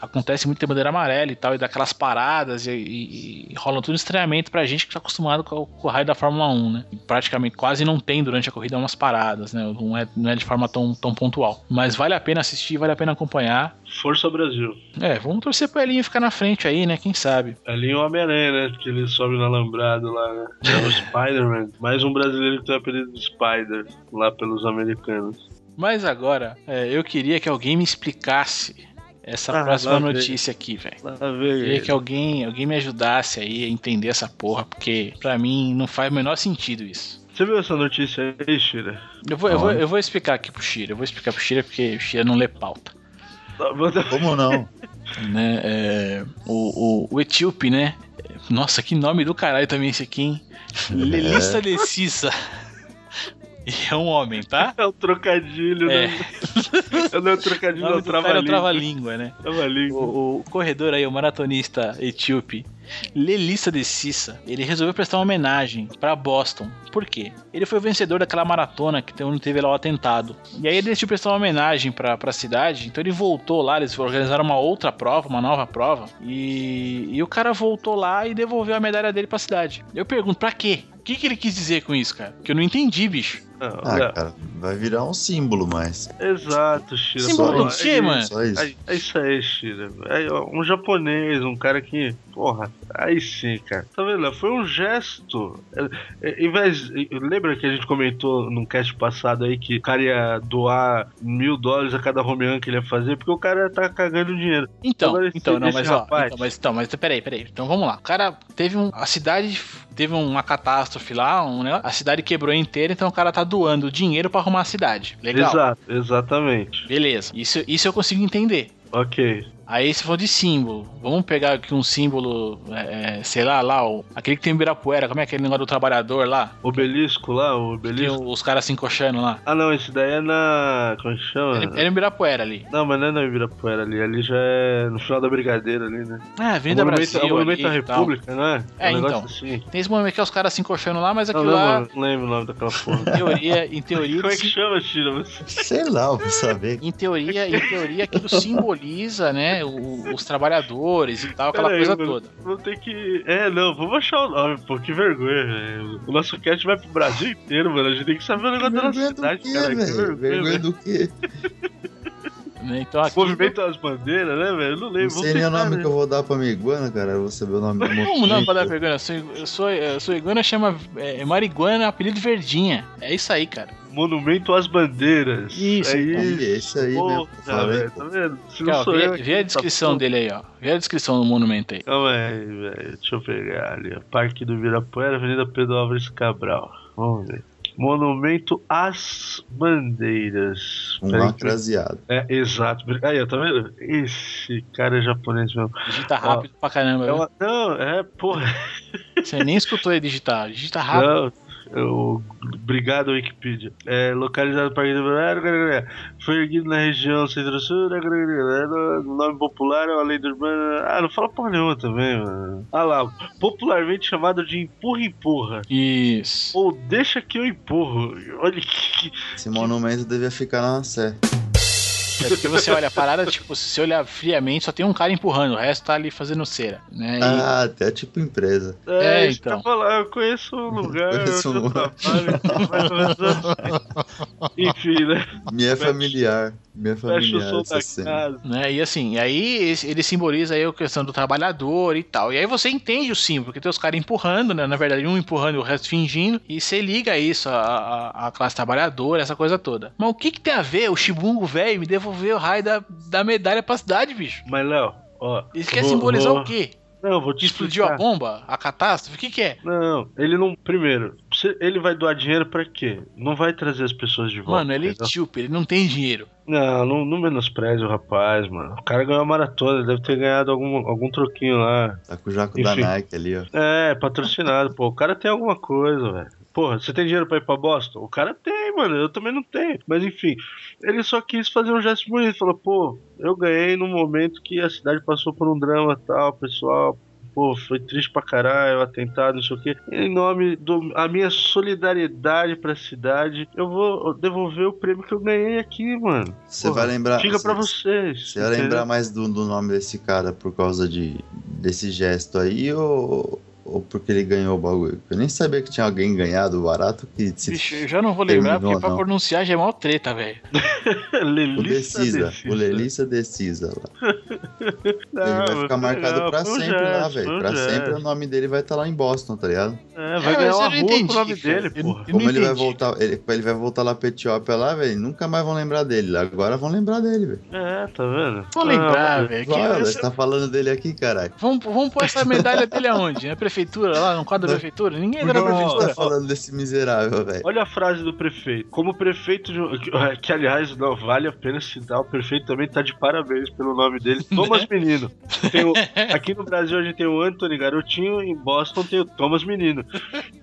acontece muito ter bandeira amarela e tal, e daquelas paradas, e, e, e rola tudo estranhamento pra gente que tá acostumado com, o- com o raio da Fórmula 1, né? E praticamente quase não tem durante a corrida umas paradas, né? Não é, não é de forma tão, tão pontual. Mas vale a pena assistir, vale a pena acompanhar. Força Brasil. É, vamos torcer pro Elinho ficar na frente aí, né? Quem sabe? Ali o Homem-Aranha, né? Que ele sobe no alambrado lá, né? É o Spider-Man. Mais um brasileiro que tem o apelido de Spider lá pelos americanos. Mas agora, é, eu queria que alguém me explicasse essa Ah, próxima notícia aqui, velho. Queria que alguém, alguém me ajudasse aí a entender essa porra, porque pra mim não faz o menor sentido isso. Você viu essa notícia aí, Shira? Eu vou, eu vou, eu vou explicar aqui pro Shira, eu vou explicar pro Shira porque o Shira não lê pauta. Como não? Né? É, o, o, o etíope, né? Nossa, que nome do caralho também esse aqui, hein? Lelista de Cissa. E é um homem, tá? É o trocadilho, É. né? Não é o O trocadilho, é cara é trava-língua. trava-língua, né? Trava-língua. O, o corredor aí, o maratonista etíope Lelissa de Cissa, ele resolveu prestar uma homenagem pra Boston. Por quê? Ele foi o vencedor daquela maratona que teve lá o atentado. E aí ele decidiu prestar uma homenagem pra, pra cidade, então ele voltou lá, eles organizaram uma outra prova, uma nova prova, e, e o cara voltou lá e devolveu a medalha dele pra cidade. Eu pergunto, pra quê? O que, que ele quis dizer com isso, cara? Que eu não entendi, bicho. Não, Ah, olha, cara, vai virar um símbolo, mas. Exato, Shira. Símbolo quê, é- mano? É, é isso aí, Shira. É um japonês, um cara que. Porra, aí sim, cara. Tá vendo? Foi um gesto. É, é, em vez. Lembra que a gente comentou num cast passado aí que o cara ia doar mil dólares a cada home run que ele ia fazer, porque o cara tá cagando dinheiro. Então, Agora, esse- então, não, esse mas ó, rapaz- então, mas, então, mas peraí, peraí. Então vamos lá. O cara teve um. A cidade teve uma catástrofe lá, um, né? A cidade quebrou inteira, então o cara tá doando dinheiro pra arrumar a cidade. Legal. Exato, exatamente. Beleza. Isso, isso eu consigo entender. Ok. Aí se for de símbolo, vamos pegar aqui um símbolo, é, é, sei lá, lá, o, aquele que tem em Ibirapuera, como é aquele negócio do trabalhador lá? Obelisco lá, o obelisco. tem os caras se encoxando lá. Ah, não, esse daí é na. Como é que chama? Era, era em Ibirapuera ali. Não, mas não é na Ibirapuera ali. Ali já é no final da Brigadeira ali, né? É, o monumento, Brasil. é o monumento ali da. República, não é? É, um negócio então. assim. Tem esse momento que é os caras se encoxando lá, mas Não, aquilo não, lá, mano, não lembro o nome daquela porra. em teoria, em teoria, Como é que chama, Tira? Você- Sei lá, eu vou saber. Em teoria, em teoria aquilo simboliza, né, o- os trabalhadores e tal, aquela Pera coisa mano. toda. Vou ter que. É, não, vamos achar o nome, pô, que vergonha, velho. O nosso cast vai pro Brasil inteiro, mano. A gente tem que saber o negócio da nossa cidade, quê, cara. Que velho? vergonha, Vergonha do quê? Né? Então aqui, Movimento das bandeiras, né, velho? Eu não Não lembro. sei nem o nome que eu vou dar pra minha iguana, cara. Eu vou saber o nome do como movimento. não pra dar vergonha? Eu sou, eu sou, eu sou iguana, chama é, Mariguana, apelido Verdinha. É isso aí, cara. Monumento às bandeiras. Isso, é então. isso. É isso aí mesmo. Porra, Falei, velho, pô. tá vendo? Se ó, sou vê, eu. vê a aqui, descrição tá dele aí, ó. Vê a descrição do monumento aí. Calma aí, velho. Deixa eu pegar ali. ó. Parque do Virapuera, Avenida Pedro Álvares Cabral. Vamos ver. Monumento às Bandeiras. Um lacraseado. É, exato. Aí, ó, tá vendo? Esse cara é japonês mesmo. Digita rápido pra caramba. É uma- Não, é, porra. Você nem escutou ele digitar. Digita rápido. Não, eu... Obrigado, Wikipedia. É localizado no Parque do Virapuera. Foi erguido na região centro-sul. O nome popular é uma lenda urbana. Ah, não fala porra nenhuma também, mano. Ah lá, popularmente chamado de empurra-empurra. Isso. Ou deixa que eu empurro. Olha que. Esse monumento devia ficar na Sé. É porque você olha a parada, tipo, se você olhar friamente, só tem um cara empurrando, o resto tá ali fazendo cera. Né? E- Ah, até tipo empresa. É, que então. eu falar, eu conheço um lugar, Conheço onde um eu lugar. trabalho, assim. Enfim, né? Me é familiar. Minha Fecha o família som da cena. casa. Né? E assim, aí ele simboliza aí a questão do trabalhador e tal. E aí você entende o símbolo, porque tem os caras empurrando, né? Na verdade, um empurrando e o resto fingindo. E você liga isso à, à, à classe trabalhadora, essa coisa toda. Mas o que, que tem a ver o Chibungo velho me devolver o raio da, da medalha pra cidade, bicho? Mas, Léo, ó. Isso quer vou- simbolizar vou- o quê? Não, vou te Explodiu a bomba? A catástrofe? O que, que é? Não, ele não. Primeiro, ele vai doar dinheiro pra quê? Não vai trazer as pessoas de volta. Mano, ele é etíope, ele não tem dinheiro. Não, não, não menospreze o rapaz, mano. O cara ganhou a maratona, ele deve ter ganhado algum, algum troquinho lá. Tá com o jaco da Enfim. Nike ali, ó. É, patrocinado, pô. O cara tem alguma coisa, velho. Porra, você tem dinheiro pra ir pra Boston? O cara tem, mano. Eu também não tenho. Mas enfim, ele só quis fazer um gesto bonito. Falou, pô, eu ganhei num momento que a cidade passou por um drama tal, pessoal. Pô, foi triste pra caralho, atentado, não sei o quê. Em nome da minha solidariedade pra cidade, eu vou devolver o prêmio que eu ganhei aqui, mano. Você vai lembrar. Fica pra cê- vocês. Você vai lembrar mais do, do nome desse cara por causa de, desse gesto aí ou, ou porque ele ganhou o bagulho? Eu nem sabia que tinha alguém ganhado o barato que se Bicho, eu já não vou lembrar, porque pra não. pronunciar já é mó treta, velho. O Lelissa Decisa, Decisa. o Lelissa Decisa lá. Não, ele vai ficar marcado legal, pra foi um sempre lá, gesto, velho. Pra gesto. sempre o nome dele vai estar lá em Boston, tá ligado? É, vai É, ganhar uma não rua entendi, nome dele, porra. Como não ele vai entendi. voltar, ele, ele vai voltar lá pra Etiópia lá, velho, nunca mais vão lembrar dele. Agora vão lembrar dele, velho. É, tá vendo? Vou Ah, lembrar, mas- velho. essa- você tá falando dele aqui, caralho. Vamos, vamos pôr essa medalha dele aonde? Na prefeitura, lá no quadro da prefeitura? Ninguém é Por da gente prefeitura. tá falando desse miserável, velho? Olha a frase do prefeito. Como prefeito de um- que, que, aliás não vale a pena citar, o prefeito também tá de parabéns pelo nome dele, Thomas Menino. Tem o- aqui no Brasil a gente tem o Anthony Garotinho, em Boston tem o Thomas Menino.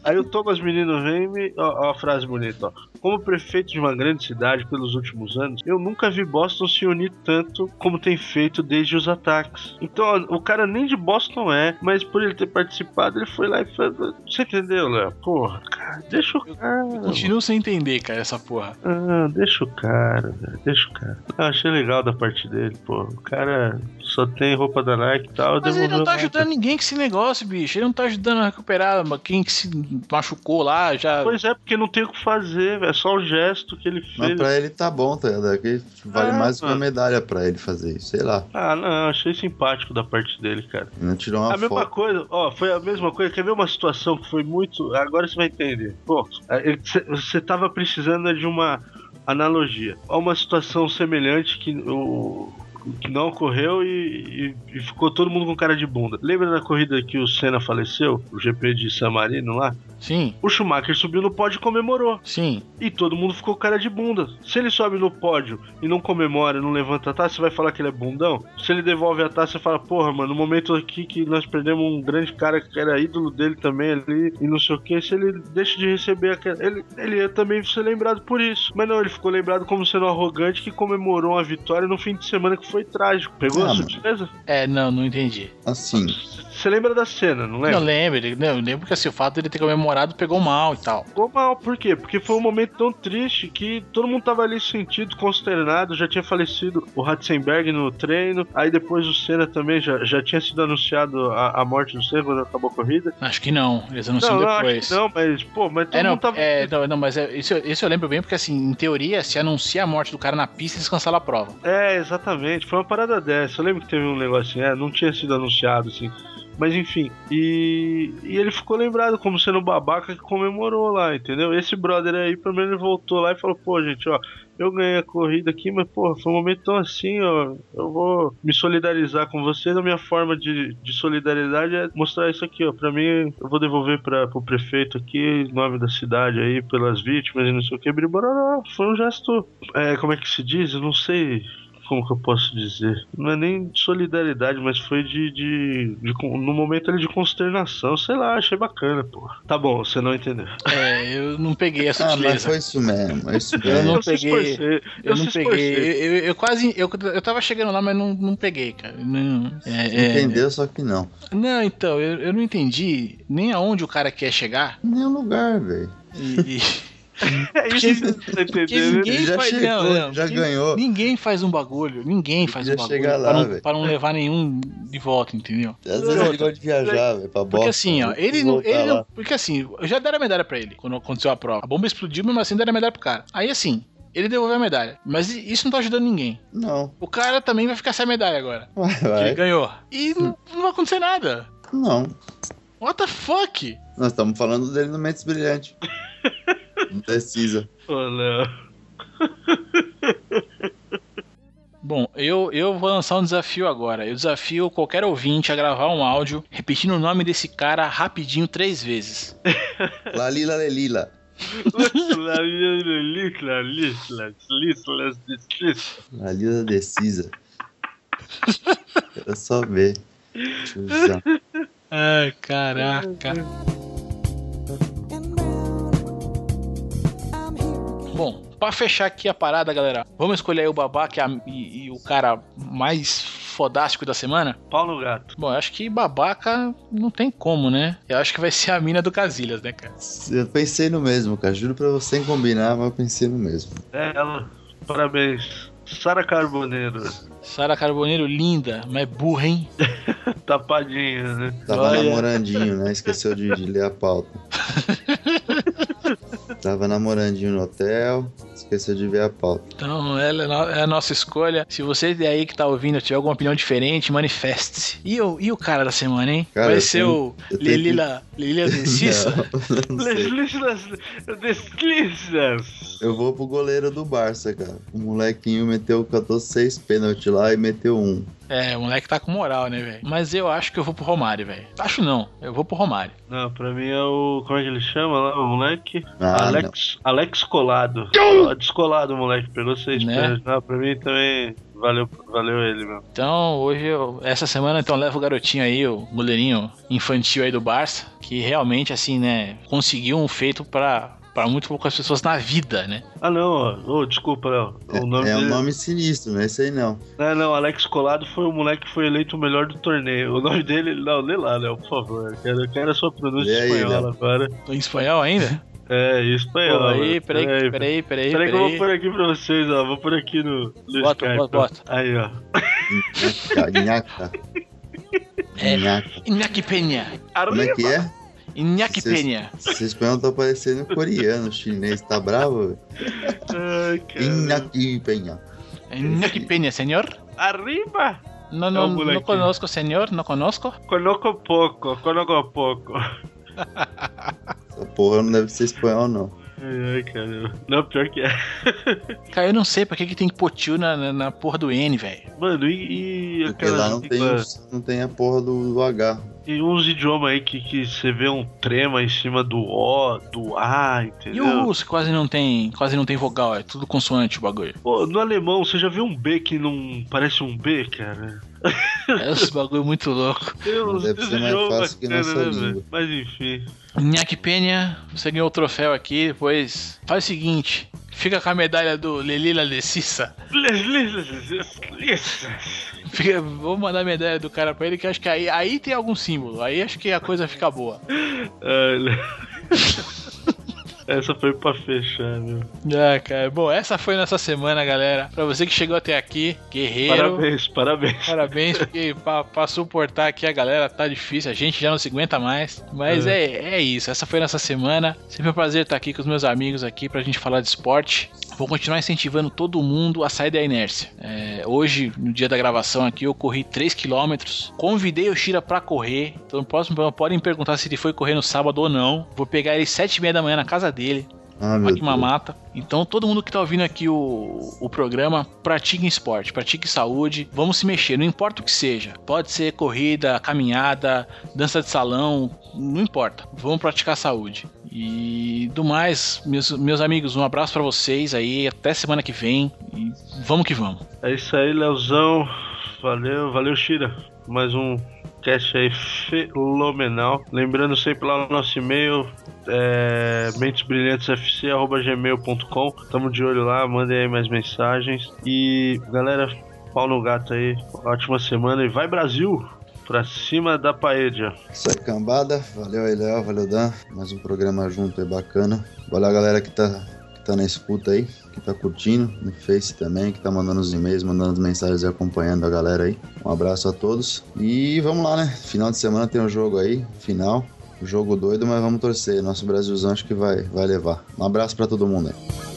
Aí o Thomas Menino vem e me. Ó, ó a frase bonita, ó. Como prefeito de uma grande cidade pelos últimos anos, eu nunca vi Boston se unir tanto como tem feito desde os ataques. Então, ó, o cara nem de Boston é, mas por ele ter participado, ele foi lá e fez. Você entendeu, Léo? Porra, cara, deixa o cara. Continuo sem entender, cara, essa porra. Ah, deixa o cara, velho, deixa o cara. Ah, achei legal da parte dele, pô. O cara só tem roupa da Nike e tal. Mas ele não tá ajudando ninguém com esse negócio, bicho. Ele não tá ajudando a recuperar quem que se machucou lá, já. Pois é, porque não tem o que fazer, velho. É só o gesto que ele Mas fez. pra ele tá bom, tá ligado? Que vale Ah, mais que uma mano. medalha pra ele fazer isso, sei lá. Ah, não, achei simpático da parte dele, cara. Ele não tirou uma a mesma foto. coisa, ó, foi a mesma coisa. Quer ver uma situação que foi muito. Agora você vai entender. Pô, é, cê- você tava precisando de uma analogia. Há uma situação semelhante que o. Que não ocorreu e, e- e ficou todo mundo com cara de bunda. Lembra da corrida que o Senna faleceu? O GP de San Marino lá? Sim, O Schumacher subiu no pódio e comemorou. sim. E todo mundo ficou cara de bunda. Se ele sobe no pódio e não comemora, não levanta a taça, você vai falar que ele é bundão? Se ele devolve a taça, você fala, porra, mano, no momento aqui que nós perdemos um grande cara que era ídolo dele também ali, e não sei o que, se ele deixa de receber aquela. Ele, ele ia também ser lembrado por isso. Mas não, ele ficou lembrado como sendo arrogante que comemorou uma vitória no fim de semana que foi trágico. Pegou Ah, a surpresa? É, não, não entendi. Assim, Você lembra da cena, não Não lembra? lembro, ele- não, eu lembro que assim, o fato dele ter comemorado pegou mal e tal. Ficou mal, por quê? Porque foi um momento tão triste que todo mundo tava ali sentido, consternado, já tinha falecido o Ratzenberg no treino, aí depois o Senna também já, já tinha sido anunciado a, a morte do Senna quando acabou a corrida. Acho que não, eles anunciam não, não, depois. que não, mas, pô, mas todo É, não, mundo tava. é, não, não, mas é, isso, eu- isso eu lembro bem, porque assim, em teoria, se anuncia a morte do cara na pista, eles cancelam a prova. É, exatamente. Foi uma parada dessa. Eu lembro que teve um negócio assim, é, não tinha sido anunciado, assim. Mas enfim, e, e ele ficou lembrado como sendo o babaca que comemorou lá, entendeu? Esse brother aí, pelo menos, ele voltou lá e falou: pô, gente, ó, eu ganhei a corrida aqui, mas, pô, foi um momento tão assim, ó. Eu vou me solidarizar com vocês. A minha forma de, de solidariedade é mostrar isso aqui, ó. Pra mim, eu vou devolver pra, pro prefeito aqui, nome da cidade aí, pelas vítimas e não sei o que. Bribororó. Foi um gesto. É, como é que se diz? Eu não sei como que eu posso dizer? Não é nem de solidariedade, mas foi de, de, de no momento ali de consternação, sei lá, achei bacana, pô. Tá bom, você não entendeu. É, eu não peguei a ah, mas foi isso mesmo, é isso Eu mesmo. não se peguei- esforcei, eu, eu não se peguei. Eu, eu- eu quase. Eu, eu tava chegando lá, mas não, não peguei, cara. Não, é, é- Entendeu, só que não. não então, eu, eu não entendi nem aonde o cara quer chegar. Nenhum lugar, velho. E, e- É isso que você tá porque entendendo. ninguém Ele já faz, chegou, não, não, já ninguém- ganhou. Ninguém faz um bagulho. Ninguém faz um bagulho chegar lá, pra, não, velho. pra não levar nenhum de volta, entendeu? Às vezes ele gosta de viajar, velho, pra Porque Boston. assim, ó, né? ele não. Ele não porque assim, já deram a medalha pra ele quando aconteceu a prova. A bomba explodiu, mesmo assim deram a medalha pro cara. Aí assim, ele devolveu a medalha. Mas isso não tá ajudando ninguém. Não. O cara também vai ficar sem a medalha agora. Vai, Que ele vai. ganhou. E não, não vai acontecer nada. Não. What the fuck? Nós estamos falando dele no Mentes Brilhante. Precisa. Ô, Léo. Bom, eu, eu vou lançar um desafio agora. Eu desafio qualquer ouvinte a gravar um áudio repetindo o nome desse cara rapidinho três vezes. Lalila Lelila. Lalila Decisa. Quero só ver. Ai, caraca. Bom, pra fechar aqui a parada, galera, vamos escolher aí o babaca e, a- e- e o cara mais fodástico da semana? Pau no gato. Bom, eu acho que babaca não tem como, né? Eu acho que vai ser a mina do Casilhas, né, cara? Eu pensei no mesmo, cara. Juro pra você combinar, mas eu pensei no mesmo. É ela. Parabéns. Sara Carboneiro. Sara Carboneiro, linda, mas burra, hein? Tapadinha, né? Tava Olha. namorandinho, né? Esqueceu de, de ler a pauta. Tava namorandinho no hotel, esqueceu de ver a pauta. Então, ela é é a nossa escolha. Se você aí que tá ouvindo tiver alguma opinião diferente, manifeste-se. E o, e o cara da semana, hein? Cara, vai eu ser tenho- o eu não sei. Deslizas, deslizas. Eu vou pro goleiro do Barça, cara. O molequinho meteu, catou seis pênaltis lá e meteu um. É, o moleque tá com moral, né, velho? Mas eu acho que eu vou pro Romário, velho. Acho não, eu vou pro Romário. Não, pra mim é o. Como é que ele chama lá, o moleque? Ah, Alex, Alex Colado. Descolado o moleque, pegou seis Né? Não, pra mim também valeu, valeu ele, meu. Então, hoje, eu, essa semana, então, leva o garotinho aí, o goleirinho infantil aí do Barça, que realmente, assim, né, conseguiu um feito pra, pra muito poucas pessoas na vida, né? Ah, não, ó. Ô, desculpa, Léo. O nome é um dele. nome sinistro, não é esse aí não. Não, não, Alex Colado foi o moleque que foi eleito o melhor do torneio. O nome dele. Não, lê lá, Léo, por favor. Quero, quero a sua pronúncia aí, espanhola Léo. agora. Tô em espanhol ainda? É, em Pô, espanhol. aí, peraí, peraí, peraí, peraí. Peraí que eu vou pôr aqui pra vocês, ó. Vou pôr aqui no, no Bota, Skype. bota, bota. Aí, ó. Nhaca, nhaca. É. Nhaca. Inaki Penha. Como é que é? Penha. Esse espanhol tá parecendo coreano, chinês. Tá bravo? Inhaki penha. Senhor? Arriba! No, É no, o no conosco, senhor, no conosco. Conozco pouco, conozco pouco. Essa porra não deve ser espanhol, não. Ai, ai, cara. Não, pior que é. Cara, eu não sei pra que, que tem que pôr tio na, na, na porra do N, velho. Mano, e, e Porque lá não tem, não tem a porra do, do H. E uns idiomas aí que, que você vê um trema em cima do O, do A, E entendeu? o russo quase não tem, quase não tem vogal, é tudo consoante o bagulho. Pô, no alemão, você já viu um B que não parece um B, cara? É esse bagulho muito louco. Deus, Deve ser mais fácil que nossa né, língua. velho? Mas enfim. Nhaque Penha, você ganhou o troféu aqui, depois faz o seguinte, fica com a medalha do Lelila Lecissa. Fica, vou mandar a medalha do cara pra ele, que acho que aí, aí tem algum símbolo, aí acho que a coisa fica boa. Essa foi pra fechar, meu. Ah, cara. Bom, essa foi nossa semana, galera. Pra você que chegou até aqui, guerreiro. Parabéns, parabéns. Parabéns, porque pra, pra suportar aqui a galera tá difícil, a gente já não se aguenta mais. Mas é. é, isso, essa foi nossa semana. Sempre um prazer estar aqui com os meus amigos aqui pra gente falar de esporte. Vou continuar incentivando todo mundo a sair da inércia. É, hoje, no dia da gravação aqui, eu corri 3km. Convidei o Shira pra correr. Então, no próximo programa, podem perguntar se ele foi correr no sábado ou não. Vou pegar ele 7h30 da manhã na casa dele Ah, aqui em Deus. Mamata. Então, todo mundo que tá ouvindo aqui o, o programa, pratique esporte, pratique saúde, vamos se mexer, não importa o que seja. Pode ser corrida, caminhada, dança de salão, não importa. Vamos praticar saúde. E do mais, meus, meus amigos, um abraço pra vocês aí, até semana que vem. E vamos que vamos. É isso aí, Leozão. Valeu, valeu, Shira. Mais um cast aí fenomenal. Lembrando sempre lá no nosso e-mail, é, mentesbrilhantesfc.gmail.com. Tamo de olho lá, mandem aí mais mensagens. E galera, pau no gato aí. Ótima semana e vai Brasil! Pra cima da paella. Isso aí, cambada. Valeu aí, Léo. Valeu, Dan. Mais um programa junto aí bacana. Valeu galera que tá, que tá na escuta aí, que tá curtindo, no Face também, que tá mandando os e-mails, mandando as mensagens e acompanhando a galera aí. Um abraço a todos. E vamos lá, né? Final de semana tem um jogo aí, final. Jogo doido, mas vamos torcer. Nosso Brasilzão acho que vai, vai levar. Um abraço pra todo mundo aí.